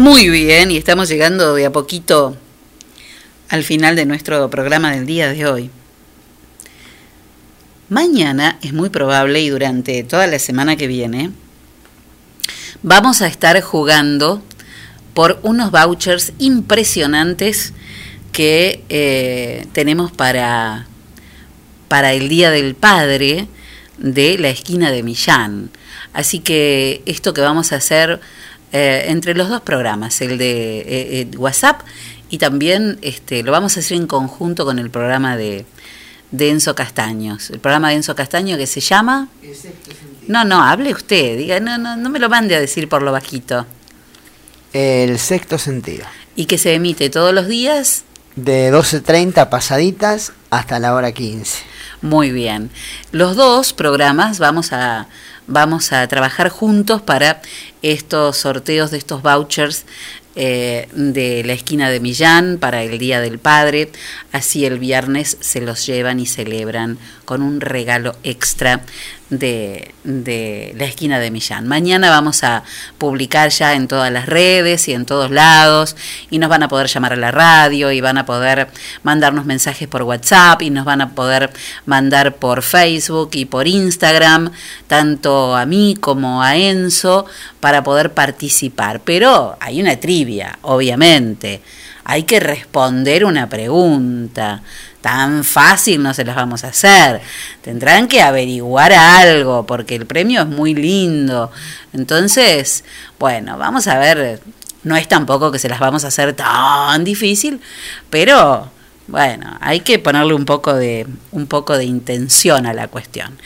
Muy bien, y estamos llegando de a poquito al final de nuestro programa del día de hoy. Mañana es muy probable y durante toda la semana que viene vamos a estar jugando por unos vouchers impresionantes que eh, tenemos para, para el Día del Padre de la esquina de Millán. Así que esto que vamos a hacer eh, entre los dos programas, el de eh, eh, WhatsApp y también este, lo vamos a hacer en conjunto con el programa de, de Enzo Castaños. El programa de Enzo Castaño que se llama... No, no, hable usted, diga, no, no, no me lo mande a decir por lo bajito. El sexto sentido. Y que se emite todos los días. De 12.30 pasaditas hasta la hora 15. Muy bien. Los dos programas vamos a, vamos a trabajar juntos para estos sorteos de estos vouchers eh, de la esquina de Millán para el Día del Padre. Así el viernes se los llevan y celebran con un regalo extra de, de la esquina de Millán. Mañana vamos a publicar ya en todas las redes y en todos lados y nos van a poder llamar a la radio y van a poder mandarnos mensajes por WhatsApp y nos van a poder mandar por Facebook y por Instagram, tanto a mí como a Enzo, para poder participar. Pero hay una trivia, obviamente. Hay que responder una pregunta. Tan fácil no se las vamos a hacer. Tendrán que averiguar algo, porque el premio es muy lindo. Entonces, bueno, vamos a ver. No es tampoco que se las vamos a hacer tan difícil, pero bueno, hay que ponerle un poco de un poco de intención a la cuestión.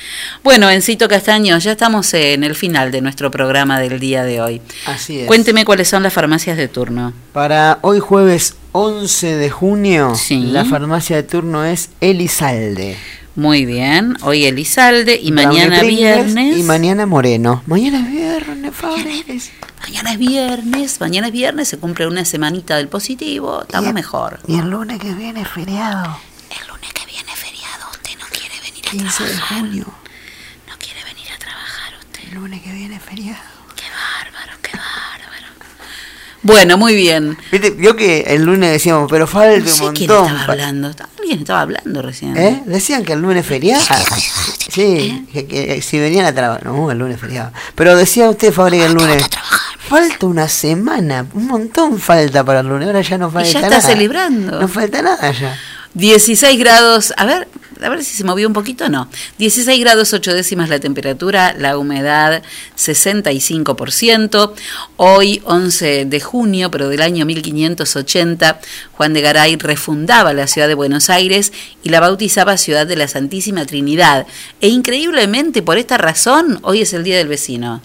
Bueno, Encito Castaño, ya estamos en el final de nuestro programa del día de hoy. Así es. Cuénteme cuáles son las farmacias de turno. Para hoy jueves 11 de junio, la farmacia de turno es Elizalde. Muy bien, hoy Elizalde y mañana viernes. Y mañana Moreno. Mañana es viernes, Fabriles. Mañana es viernes, mañana es viernes, se cumple una semanita del positivo, estamos mejor. Y el lunes que viene es feriado. El lunes que viene es feriado, usted no quiere venir a 15 de trabajar. junio. No quiere venir a trabajar usted. El lunes que viene es feriado. Qué bárbaro, qué bárbaro. Bueno, muy bien. ¿Viste? Vio que el lunes decíamos, pero falta No sé un quién montón. estaba pa- hablando. Alguien estaba hablando recién. ¿Eh? Decían que el lunes feriado. Sí, que, que si venían a trabajar. No, el lunes feriado. Pero decía usted, Fabri, que el lunes. Falta una semana, un montón falta para el lunes. Ahora ya no falta ya está nada. celebrando. No falta nada ya. 16 grados, a ver, a ver si se movió un poquito, no. 16 grados 8 décimas la temperatura, la humedad 65%. Hoy, 11 de junio, pero del año 1580, Juan de Garay refundaba la ciudad de Buenos Aires y la bautizaba Ciudad de la Santísima Trinidad. E increíblemente, por esta razón, hoy es el Día del Vecino.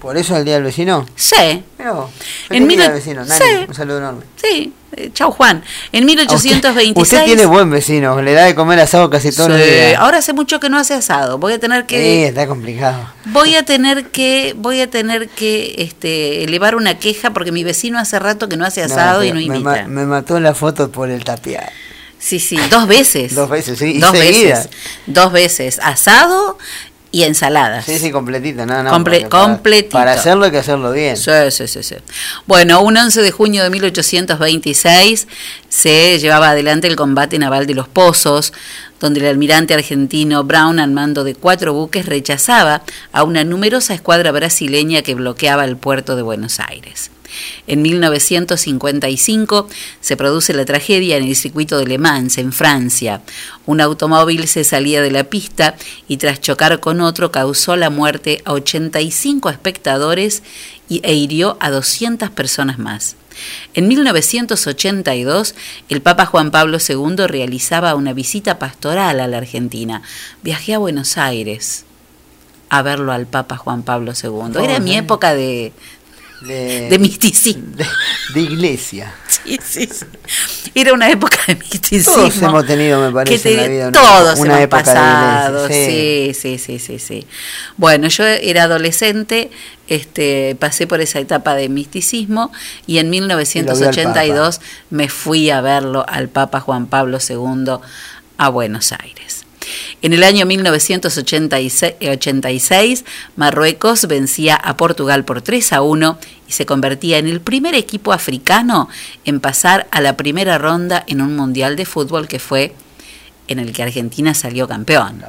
¿Por eso el día del vecino? Sí. Pero, En en mil- día del vecino, sí. un saludo enorme. Sí, eh, chau Juan. En A 1826... Usted, usted tiene buen vecino, le da de comer asado casi todos los Sí, días. Ahora hace mucho que no hace asado. Voy a tener Sí, que está complicado. voy a tener que voy a tener que este elevar una queja porque mi vecino hace rato que no hace asado No, y no me, invita. ma- me mató la foto por el tapiar. Sí, sí, dos veces. Dos veces, sí, y Dos seguida. veces. Dos veces asado y ensaladas. Sí, sí, completito, no, no. Comple-. Para hacerlo hay que hacerlo bien. Sí, sí, sí, sí. Bueno, un 11 de junio de 1826 se llevaba adelante el combate naval de los Pozos, donde el almirante argentino Brown, al mando de cuatro buques, rechazaba a una numerosa escuadra brasileña que bloqueaba el puerto de Buenos Aires. En 1955 se produce la tragedia en el circuito de Le Mans, en Francia. Un automóvil se salía de la pista y tras chocar con otro causó la muerte a 85 espectadores y, e hirió a 200 personas más. En 1982, el Papa Juan Pablo II realizaba una visita pastoral a la Argentina. Viajé a Buenos Aires a verlo al Papa Juan Pablo II. Era mi Oh, época de, De, de misticismo. de, de iglesia. Sí, sí, sí. Era una época de misticismo. Todos hemos tenido, me parece, que te- en la vida todos una hemos época de pasado. iglesia, sí. sí, sí, sí, sí. Bueno, yo era adolescente, este, pasé por esa etapa de misticismo y en Y lo vio al 1982 me fui a verlo al Papa Juan Pablo II a Buenos Aires. En el año 1986, 86, Marruecos vencía a Portugal por 3 a 1 y se convertía en el primer equipo africano en pasar a la primera ronda en un mundial de fútbol que fue en el que Argentina salió campeón.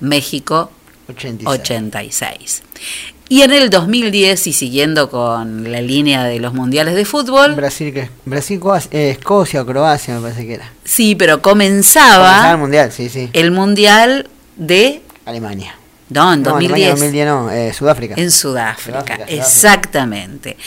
México 86. 86. Y en el 2010, y siguiendo con la línea de los mundiales de fútbol, Brasil, que Brasil eh, Escocia o Croacia me parece que era. sí, pero Comenzaba comenzaba el mundial, sí, sí. el mundial de... Alemania. No, en No, 2010. Alemania 2010 no, eh, Sudáfrica. En Sudáfrica, exactamente.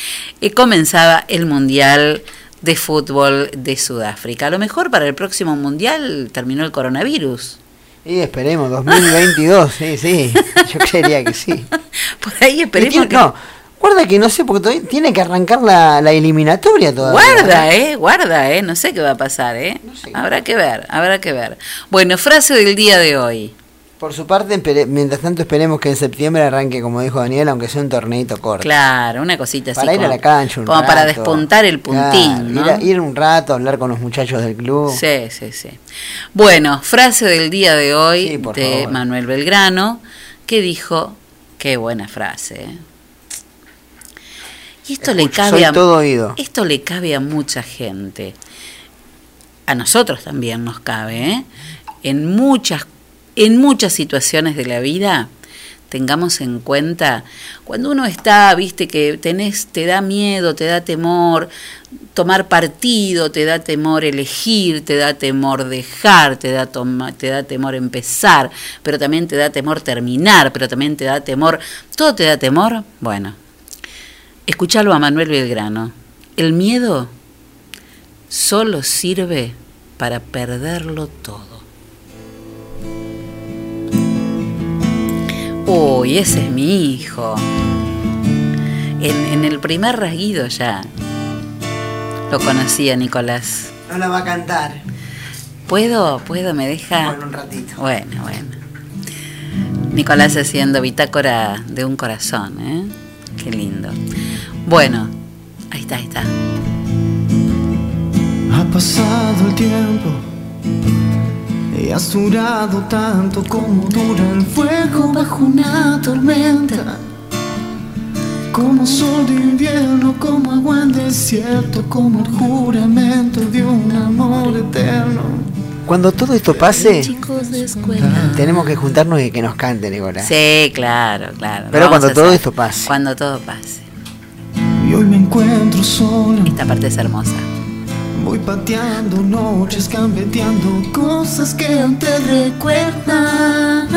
Y comenzaba el Mundial de Fútbol de Sudáfrica. A lo mejor para el próximo Mundial terminó el coronavirus. Y esperemos, 2022, sí, sí. Yo creería que sí. Por ahí esperemos tiene- que... No, guarda que no sé, porque todavía tiene que arrancar la, la eliminatoria todavía. Guarda, eh, guarda, eh, no sé qué va a pasar, eh. Habrá que ver, habrá que ver. Bueno, frase del día de hoy. Por su parte, mientras tanto esperemos que en septiembre arranque, como dijo Daniel, aunque sea un torneito corto. Claro, una cosita así. Para ir a la cancha un Como para rato. despuntar el puntín, Claro, ¿no? ir, a- ir un rato, hablar con los muchachos del club. Sí, sí, sí. Bueno, frase del día de hoy Sí, de favor. Manuel Belgrano, que dijo, qué buena frase. ¿eh? Y esto le cabe soy a todo oído. esto le cabe a mucha gente. A nosotros también nos cabe, ¿eh? En muchas en muchas situaciones de la vida tengamos en cuenta cuando uno está, viste que te da miedo, te da temor tomar partido, te da temor elegir, te da temor dejar, te da te da temor empezar, pero también te da temor terminar, pero también te da temor, todo te da temor. Bueno, escuchalo a Manuel Belgrano. El miedo solo sirve para perderlo todo. Uy, ese es mi hijo. En, en el primer rasguido ya lo conocía Nicolás. No la va a cantar. ¿Puedo? ¿Puedo? ¿Me deja? Bueno, un ratito. Bueno, bueno. Nicolás haciendo bitácora de un corazón, ¿eh? Qué lindo. Bueno, ahí está, ahí está. Ha pasado el tiempo y has durado tanto como dura el fuego bajo una tormenta. Como sol de invierno, como agua en desierto, como el juramento de un amor eterno. Cuando todo esto pase, tenemos que juntarnos y que nos cante, Nicolás. Sí, claro, claro. Pero vamos cuando todo esto pase. Cuando todo pase. Y hoy me encuentro solo. Esta parte es hermosa. Voy pateando noches, gambeteando cosas que antes recuerdan.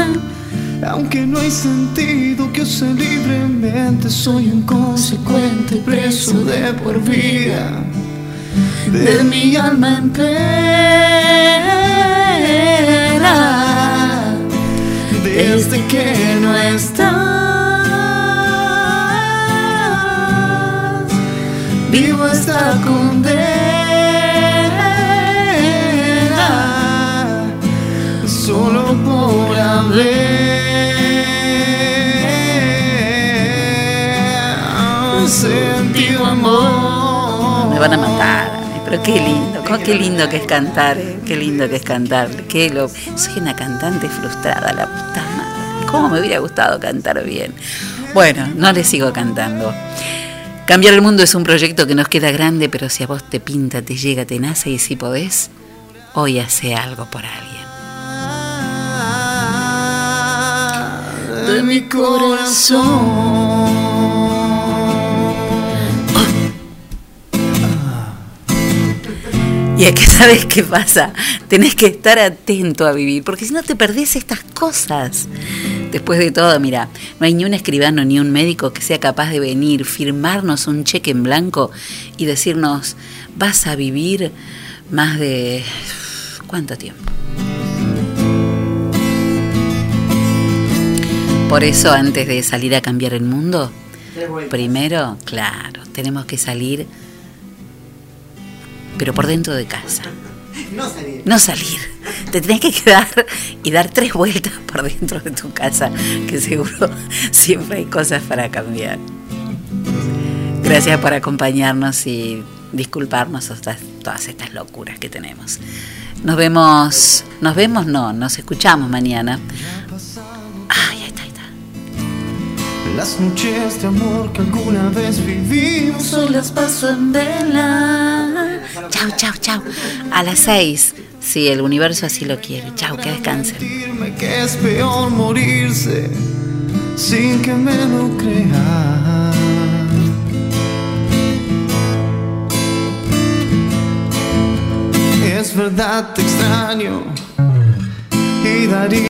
Aunque no hay sentido que use libremente, soy un consecuente preso de por vida. De mi alma en pena. Desde que no estás, vivo esta condena por haber sentido amor. Me van a matar. Pero qué lindo, cómo- qué lindo que es cantar, eh, qué lindo que es cantar. Soy una cantante frustrada, la puta madre. ¿Cómo me hubiera gustado cantar bien? Bueno, no le sigo cantando. Cambiar el mundo es un proyecto que nos queda grande, pero si a vos te pinta, te llega, te nace y si podés, hoy hace algo por alguien. De mi corazón. Y es que sabes qué pasa, tenés que estar atento a vivir, porque si no te perdés estas cosas. Después de todo, mira, no hay ni un escribano ni un médico que sea capaz de venir, firmarnos un cheque en blanco y decirnos, vas a vivir más de... ¿Cuánto tiempo? Por eso, antes de salir a cambiar el mundo, primero, claro, tenemos que salir, pero por dentro de casa. No salir. No salir. Te tenés que quedar y dar tres vueltas por dentro de tu casa, que seguro siempre hay cosas para cambiar. Gracias por acompañarnos y disculparnos todas, todas estas locuras que tenemos. Nos vemos, nos vemos, no, nos escuchamos mañana. Las noches de amor que alguna vez vivimos hoy las paso en vela. Chau, chau, chau. A las seis, si el universo así lo quiere. Chau, que descansen. Que es peor morirse sin que me lo crea. Es verdad, te extraño y daría.